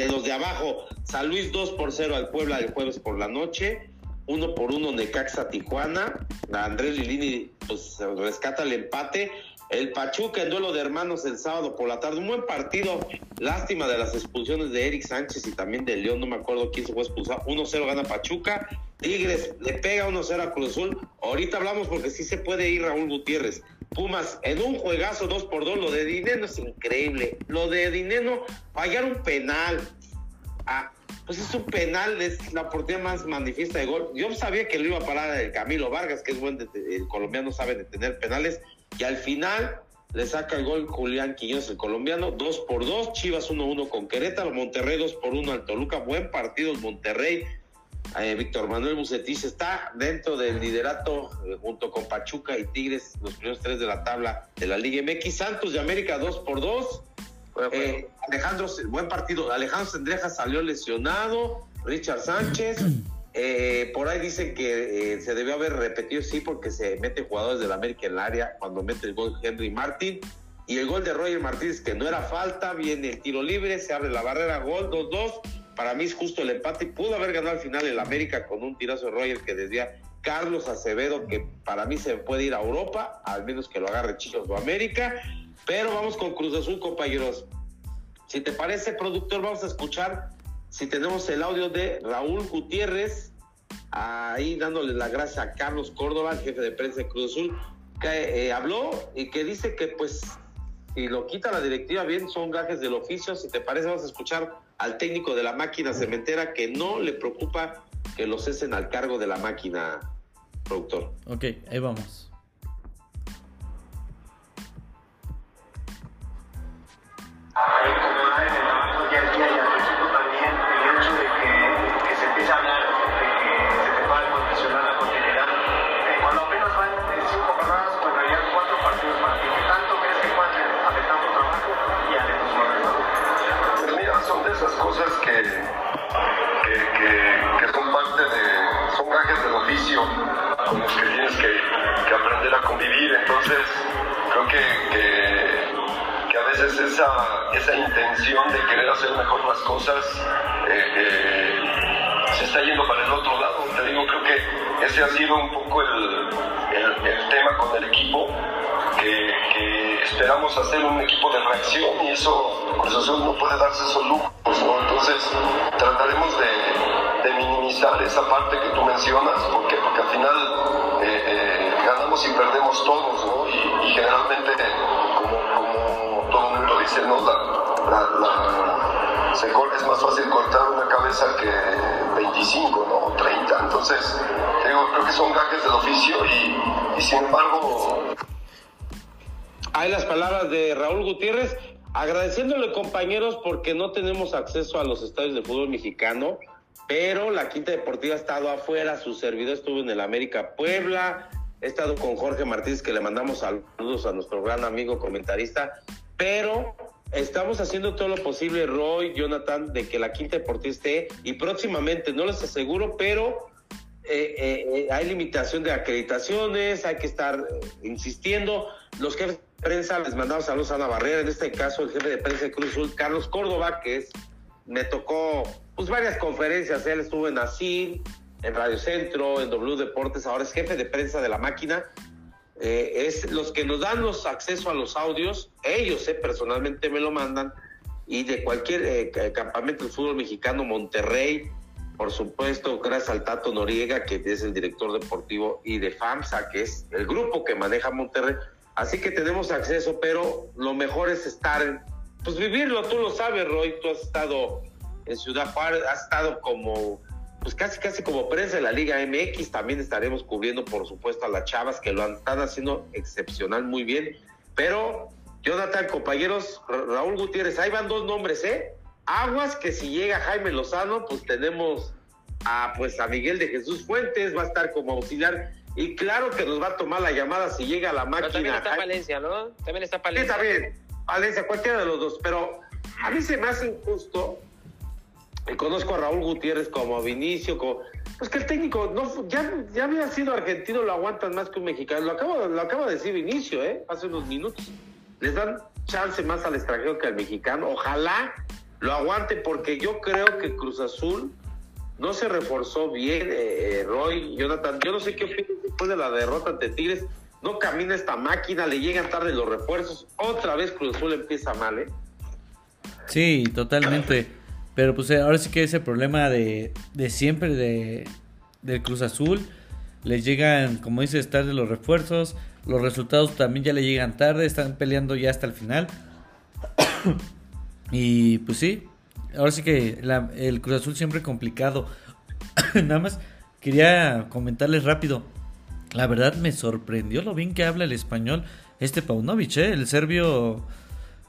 los de abajo. San Luis 2 por 0 al Puebla el jueves por la noche. 1 por 1 Necaxa Tijuana. Andrés Lilini pues rescata el empate. El Pachuca en duelo de hermanos el sábado por la tarde. Un buen partido. Lástima de las expulsiones de Eric Sánchez y también de León. No me acuerdo quién se fue expulsar. 1-0 gana Pachuca. Tigres le pega 1-0 a Cruz Azul. Ahorita hablamos porque sí se puede ir Raúl Gutiérrez. Pumas en un juegazo 2 por 2 Lo de Dinero es increíble. Lo de Dinero, fallar un penal. Ah, pues es un penal, es la oportunidad más manifiesta de gol. Yo sabía que lo iba a parar el Camilo Vargas, que es buen, el colombiano sabe detener penales y al final le saca el gol Julián Quiñones, el colombiano, 2 por 2, Chivas 1-1 con Querétaro, Monterrey 2 por 1 al Toluca, buen partido el Monterrey. Eh, Víctor Manuel Bucetich está dentro del liderato eh, junto con Pachuca y Tigres, los primeros tres de la tabla de la Liga MX. Santos de América 2 por 2. Eh, Alejandro, buen partido. Alejandro Sendreja salió lesionado. Richard Sánchez. [CLEARS THROAT] Eh, por ahí dicen que eh, se debió haber repetido, sí, porque se mete jugadores del América en el área cuando mete el gol Henry Martin. Y el gol de Roger Martínez, que no era falta, viene el tiro libre, se abre la barrera, gol 2-2. Para mí es justo el empate. Pudo haber ganado al final el América con un tirazo de Roger que desvía Carlos Acevedo, que para mí se puede ir a Europa, al menos que lo agarre Chicos o América. Pero vamos con Cruz Azul, compañeros. Si te parece, productor, vamos a escuchar si tenemos el audio de Raúl Gutiérrez, ahí dándole la gracia a Carlos Córdoba, el jefe de prensa de Cruz Azul, que eh, habló y que dice que pues si lo quita la directiva bien son gajes del oficio. Si te parece, vamos a escuchar al técnico de la máquina cementera que no le preocupa que lo cesen al cargo de la máquina, productor. Ok, ahí vamos. Esa, intención de querer hacer mejor las cosas eh, eh, se está yendo para el otro lado. Te digo, creo que ese ha sido un poco el, el, tema con el equipo. Que, esperamos hacer un equipo de reacción y eso, pues no puede darse esos lujos, Entonces trataremos de, minimizar esa parte que tú mencionas, porque, porque al final eh, ganamos y perdemos todos, ¿no? Y, generalmente, dice, ¿no? La, la, se, es más fácil cortar una cabeza que 25, ¿no? O 30. Entonces, digo, creo que son gajes del oficio y, y sin embargo... Hay las palabras de Raúl Gutiérrez, agradeciéndole compañeros porque no tenemos acceso a los estadios de fútbol mexicano pero la Quinta Deportiva ha estado afuera, su servidor estuvo en el América Puebla, he estado con Jorge Martínez, que le mandamos saludos a nuestro gran amigo comentarista, pero estamos haciendo todo lo posible, Roy, Jonathan, de que la Quinta Deportiva esté, y próximamente, no les aseguro, pero eh, eh, eh, hay limitación de acreditaciones, hay que estar insistiendo. Los jefes de prensa les mandamos saludos a Ana Barrera, en este caso el jefe de prensa de Cruz Azul, Carlos Córdoba, que es me tocó pues varias conferencias, él estuvo en ASIL, en Radio Centro, en W Deportes, ahora es jefe de prensa de la máquina. Eh, es los que nos dan los acceso a los audios, ellos eh, personalmente me lo mandan, y de cualquier eh, campamento del fútbol mexicano, Monterrey, por supuesto, gracias al Tato Noriega, que es el director deportivo, y de FAMSA, que es el grupo que maneja Monterrey. Así que tenemos acceso, pero lo mejor es estar pues vivirlo, tú lo sabes, Roy, tú has estado en Ciudad Juárez, has estado como, pues casi, casi como prensa de la Liga MX, también estaremos cubriendo, por supuesto, a las chavas que lo están haciendo excepcional, muy bien, pero Jonathan, compañeros, Raúl Gutiérrez, ahí van dos nombres, ¿eh? Aguas, que si llega Jaime Lozano, pues tenemos a, pues a Miguel de Jesús Fuentes, va a estar como auxiliar, y claro que nos va a tomar la llamada si llega la máquina. también está Palencia, ¿no? También está Palencia. Sí, también. Valencia, cualquiera de los dos, pero A mí se me hace injusto. Conozco a Raúl Gutiérrez como Vinicio, como, pues que el técnico no, ya, ya había sido argentino, lo aguantan más que un mexicano. Lo acaba, lo acaba de decir Vinicio, ¿eh? hace unos minutos. Les dan chance más al extranjero que al mexicano. Ojalá lo aguante porque yo creo que Cruz Azul no se reforzó bien, eh, eh, Roy, Jonathan. Yo no sé qué opinas después de la derrota ante Tigres. No camina esta máquina, le llegan tarde los refuerzos. Otra vez Cruz Azul empieza mal, ¿eh? Sí, totalmente. Pero pues ahora sí que ese problema de, de siempre de, del Cruz Azul. Les llegan, como dices, tarde los refuerzos. Los resultados también ya le llegan tarde. Están peleando ya hasta el final. [COUGHS] y pues sí. Ahora sí que el Cruz Azul siempre complicado. [COUGHS] Nada más quería comentarles rápido. La verdad me sorprendió lo bien que habla el español este Paunovic, ¿eh? el serbio.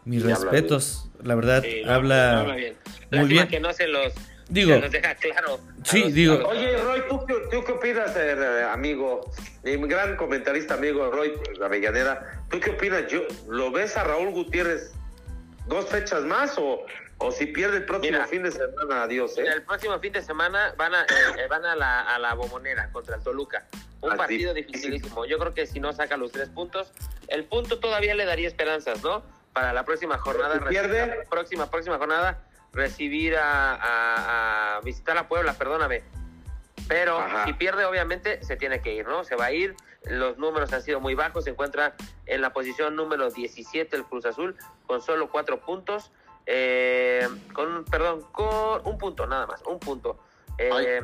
Mis respetos, la verdad, habla, bien. Muy bien. que no se los, digo, deja claro. Sí, digo. Oye, Roy, ¿tú, qué opinas, eh, amigo? Mi gran comentarista, amigo Roy La Avellaneda. ¿Tú qué opinas? Yo, ¿Lo ves a Raúl Gutiérrez dos fechas más o, o si pierde el próximo fin de semana? Adiós, ¿eh? El próximo fin de semana van a, eh, van a la, a la bombonera contra el Toluca. Un partido dificilísimo. Yo creo que si no saca los tres puntos, el punto todavía le daría esperanzas, ¿no? Para la próxima jornada. pierde? próxima, próxima jornada, recibir a, visitar a Puebla, perdóname. Pero si pierde, obviamente, se tiene que ir, ¿no? Se va a ir. Los números han sido muy bajos. Se encuentra en la posición número 17 el Cruz Azul, con solo cuatro puntos. Eh, con, perdón, con un punto nada más, un punto. Eh,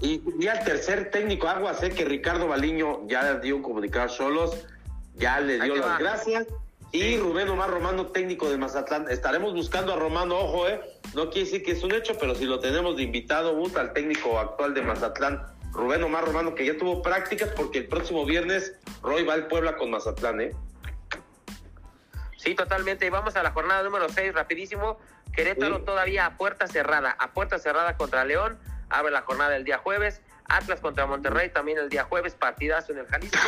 y, al tercer técnico Agua sé que Ricardo Baliño ya dio un comunicado Solos, ya le dio las gracias. Y Rubén Omar Romano, técnico de Mazatlán. Estaremos buscando a Romano, ojo, ¿eh? No quiere decir que es un hecho, pero si lo tenemos de invitado, gusta al técnico actual de Mazatlán, Rubén Omar Romano, que ya tuvo prácticas porque el próximo viernes Roy va al Puebla con Mazatlán, ¿eh? Sí, totalmente. Y vamos a la jornada número 6, rapidísimo. Querétaro todavía a puerta cerrada, a puerta cerrada contra León. Abre la jornada el día jueves. Atlas contra Monterrey también el día jueves, partidazo en el Jalisco.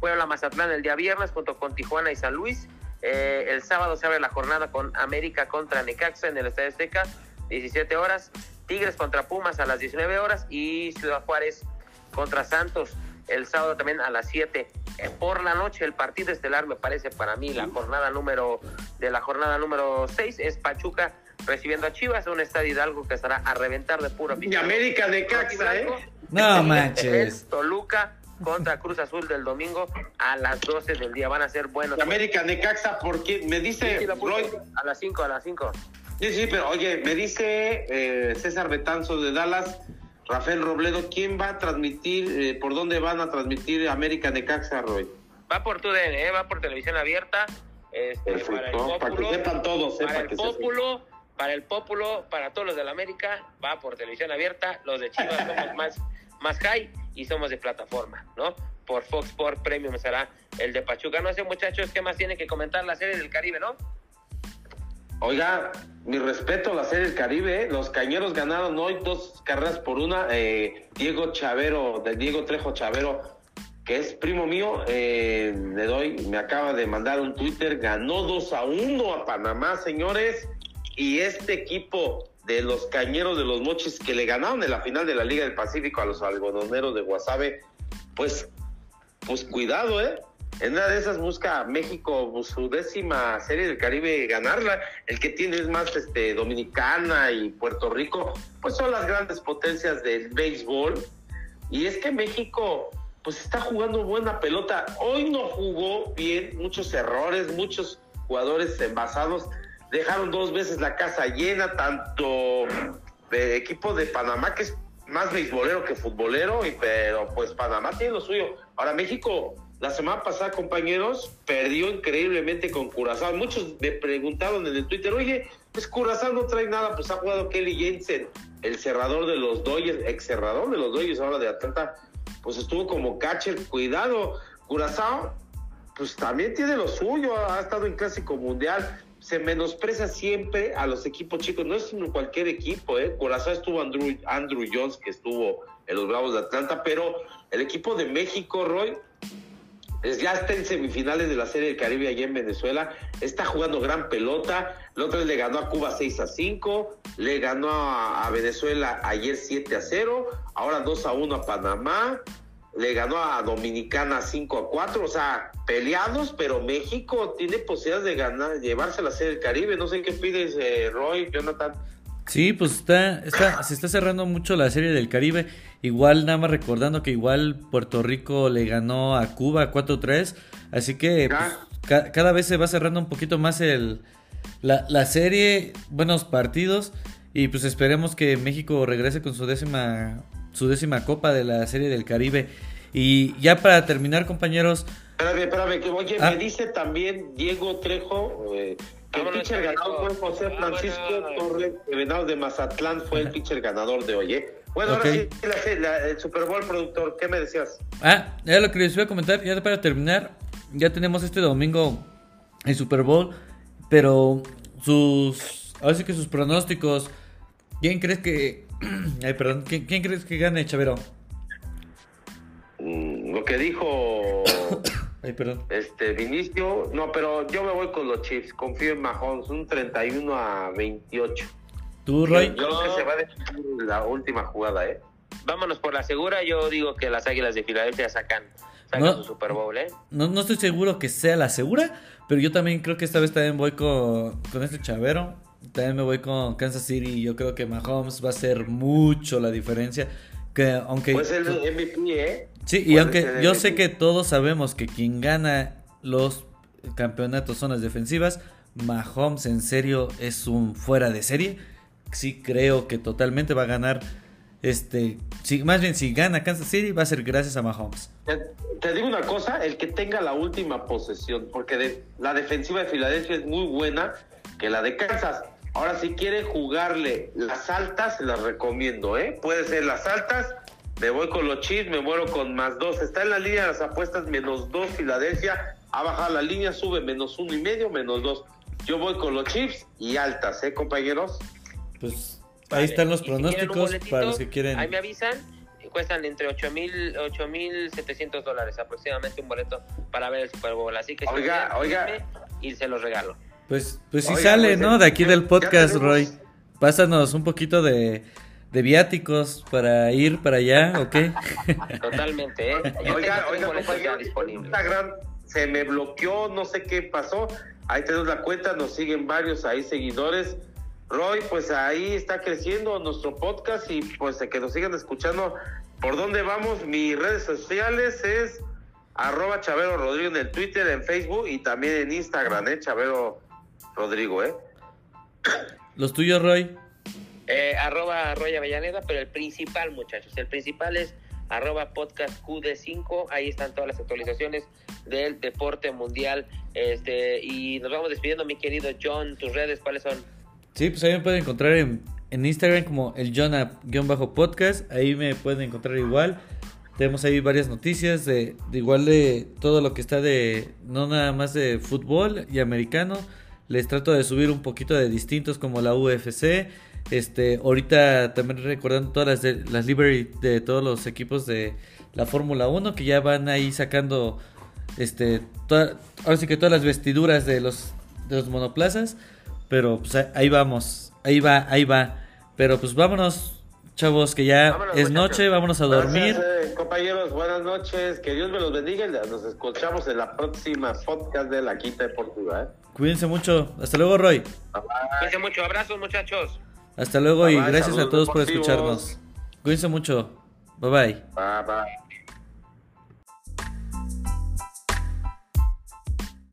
Puebla Mazatlán el día viernes junto con Tijuana y San Luis. Eh, el sábado se abre la jornada con América contra Necaxa en el Estadio Azteca, 17 horas. Tigres contra Pumas a las 19 horas y Ciudad Juárez contra Santos el sábado también a las 7 eh, por la noche. El partido estelar me parece para mí la jornada número de la jornada número 6 es Pachuca recibiendo a Chivas, un estadio Hidalgo que estará a reventar de puro Y América de Caxa, ¿eh? [LAUGHS] No manches. Toluca contra Cruz Azul del domingo a las 12 del día. Van a ser buenos. Y América de Caxa, porque me dice A las 5, a las 5. Sí, sí, pero oye, me dice eh, César Betanzo de Dallas Rafael Robledo, ¿quién va a transmitir, eh, por dónde van a transmitir América de Caxa, Roy? Va por TUDN, ¿eh? va por televisión abierta. Este, para, el Pópulo, para que sepan todos. para el Pópulo, para el Pópulo, para todos los de la América, va por televisión abierta. Los de Chivas somos [LAUGHS] más, más high y somos de plataforma, ¿no? Por Fox Sport Premium será el de Pachuca. No sé, muchachos, ¿qué más tienen que comentar la serie del Caribe, no? Oiga, mi respeto a la Serie del Caribe. ¿eh? Los cañeros ganaron hoy dos carreras por una. Eh, Diego Chavero, del Diego Trejo Chavero, que es primo mío, eh, le doy, me acaba de mandar un Twitter, ganó 2 a 1 a Panamá, señores. Y este equipo de los cañeros de los mochis que le ganaron en la final de la Liga del Pacífico a los algodoneros de Guasave, pues, pues cuidado, ¿eh? En una de esas busca México pues, su décima serie del Caribe ganarla. El que tiene es más este, Dominicana y Puerto Rico, pues son las grandes potencias del béisbol. Y es que México pues está jugando buena pelota. Hoy no jugó bien, muchos errores, muchos jugadores envasados. Dejaron dos veces la casa llena, tanto de equipo de Panamá, que es más beisbolero que futbolero, y, pero pues Panamá tiene lo suyo. Ahora México la semana pasada, compañeros, perdió increíblemente con Curazao. Muchos me preguntaron en el Twitter, oye, pues Curazao no trae nada, pues ha jugado Kelly Jensen, el cerrador de los Dodgers, ex cerrador de los Dodgers ahora de Atlanta, pues estuvo como catcher, cuidado. Curazao, pues también tiene lo suyo, ha estado en Clásico Mundial. Se menosprecia siempre a los equipos chicos, no es cualquier equipo, ¿eh? Curazao estuvo Andrew, Andrew Jones, que estuvo en los Bravos de Atlanta, pero el equipo de México, Roy, ya está en semifinales de la Serie del Caribe allá en Venezuela, está jugando gran pelota, la otra vez le ganó a Cuba 6 a 5, le ganó a, a Venezuela ayer 7 a 0, ahora 2 a 1 a Panamá, le ganó a Dominicana 5 a 4, o sea, peleados, pero México tiene posibilidades de ganar, llevarse a la Serie del Caribe, no sé qué pides, eh, Roy, Jonathan. Sí, pues está, está, se está cerrando mucho la serie del Caribe. Igual, nada más recordando que igual Puerto Rico le ganó a Cuba 4-3. Así que pues, ca- cada vez se va cerrando un poquito más el, la, la serie, buenos partidos. Y pues esperemos que México regrese con su décima, su décima copa de la serie del Caribe. Y ya para terminar, compañeros, Espérame, espérame, que oye, Ah. me dice también Diego Trejo eh, que el pitcher ganador fue José Francisco Vámonos. Torres de Venados de Mazatlán, fue el pitcher ganador de hoy, ¿eh? Bueno, ahora sí, la- la- el Super Bowl productor, ¿qué me decías? Ah, ya lo que les iba a comentar, ya para terminar, ya tenemos este domingo el Super Bowl, pero sus, ahora sí que sus pronósticos, ¿quién crees que, [CLEARS THROAT] ay perdón, ¿quién, quién crees que gane, Chavero? Mm, lo que dijo [COUGHS] Ay perdón. este Vinicio, no, pero yo me voy con los Chiefs, confío en Mahomes, un 31 a 28. ¿Tú, Roy? Yo creo que se va a definir la última jugada, ¿eh? Vámonos por la segura. Yo digo que las Águilas de Filadelfia sacan, sacan No. su Super Bowl, ¿eh? No, no estoy seguro que sea la segura, pero yo también creo que esta vez también voy con, con este Chavero. También me voy con Kansas City. Yo creo que Mahomes va a hacer mucho la diferencia. Que aunque Pues el MVP, ¿eh? Sí, y aunque ser yo sé que todos sabemos que quien gana los campeonatos zonas defensivas, Mahomes en serio es un fuera de serie. Sí creo que totalmente va a ganar este, si, más bien si gana Kansas City va a ser gracias a Mahomes. Te, te digo una cosa, el que tenga la última posesión, porque de- la defensiva de Filadelfia es muy buena que la de Kansas. Ahora, si quiere jugarle las altas, se las recomiendo, ¿eh? Puede ser las altas, me voy con los Chiefs, me muero con más dos. Está en la línea de las apuestas menos dos Filadelfia, ha bajado la línea, sube menos uno y medio, menos dos. Yo voy con los Chiefs y altas, ¿eh, compañeros? Pues Vale. ahí están los si pronósticos boletito, para los que quieren. Ahí me avisan. Cuestan entre 8 mil 8.700 dólares aproximadamente un boleto para ver el Super Bowl. Así que si Oiga, quieren, oiga. Y se los regalo. Pues, pues sí Oiga, sale, pues, ¿no? De aquí del podcast, Roy. Pásanos un poquito de, de viáticos para ir para allá, ¿ok? [LAUGHS] Totalmente, ¿eh? Yo Oiga, oiga, compañero. Instagram se me bloqueó, no sé qué pasó. Ahí tenemos la cuenta, nos siguen varios ahí seguidores. Roy, pues ahí está creciendo nuestro podcast y pues que nos sigan escuchando. ¿Por dónde vamos? Mis redes sociales es arroba Chavero Rodrigo en el Twitter, en Facebook y también en Instagram, ¿eh? Chavero Rodrigo, ¿eh? Los tuyos, Roy. Eh, arroba Roy Avellaneda, pero el principal, muchachos, el principal es arroba podcast QD5, ahí están todas las actualizaciones del deporte mundial. Este, y nos vamos despidiendo, mi querido John, tus redes, ¿cuáles son? Sí, pues ahí me pueden encontrar en, en Instagram como el Jonah-podcast. Ahí me pueden encontrar igual. Tenemos ahí varias noticias de, de igual de todo lo que está de, no nada más de fútbol y americano. Les trato de subir un poquito de distintos como la UFC. Este, ahorita también recordando todas las, las de todos los equipos de la Fórmula 1 que ya van ahí sacando este, ahora sí que todas las vestiduras de los, de los monoplazas. Pero pues ahí vamos, ahí va, ahí va. Pero pues vámonos, chavos, que ya Vámonos, es muchachos. noche, vámonos a dormir. Gracias, eh, compañeros, buenas noches. Que Dios me los bendiga y nos escuchamos en la próxima podcast de la Quinta Deportiva, ¿eh? Cuídense mucho. Hasta luego, Roy. Bye, bye. Cuídense mucho, abrazos, muchachos. Hasta luego y Bye, gracias a todos por escucharnos. Cuídense mucho. Bye bye. Bye, bye.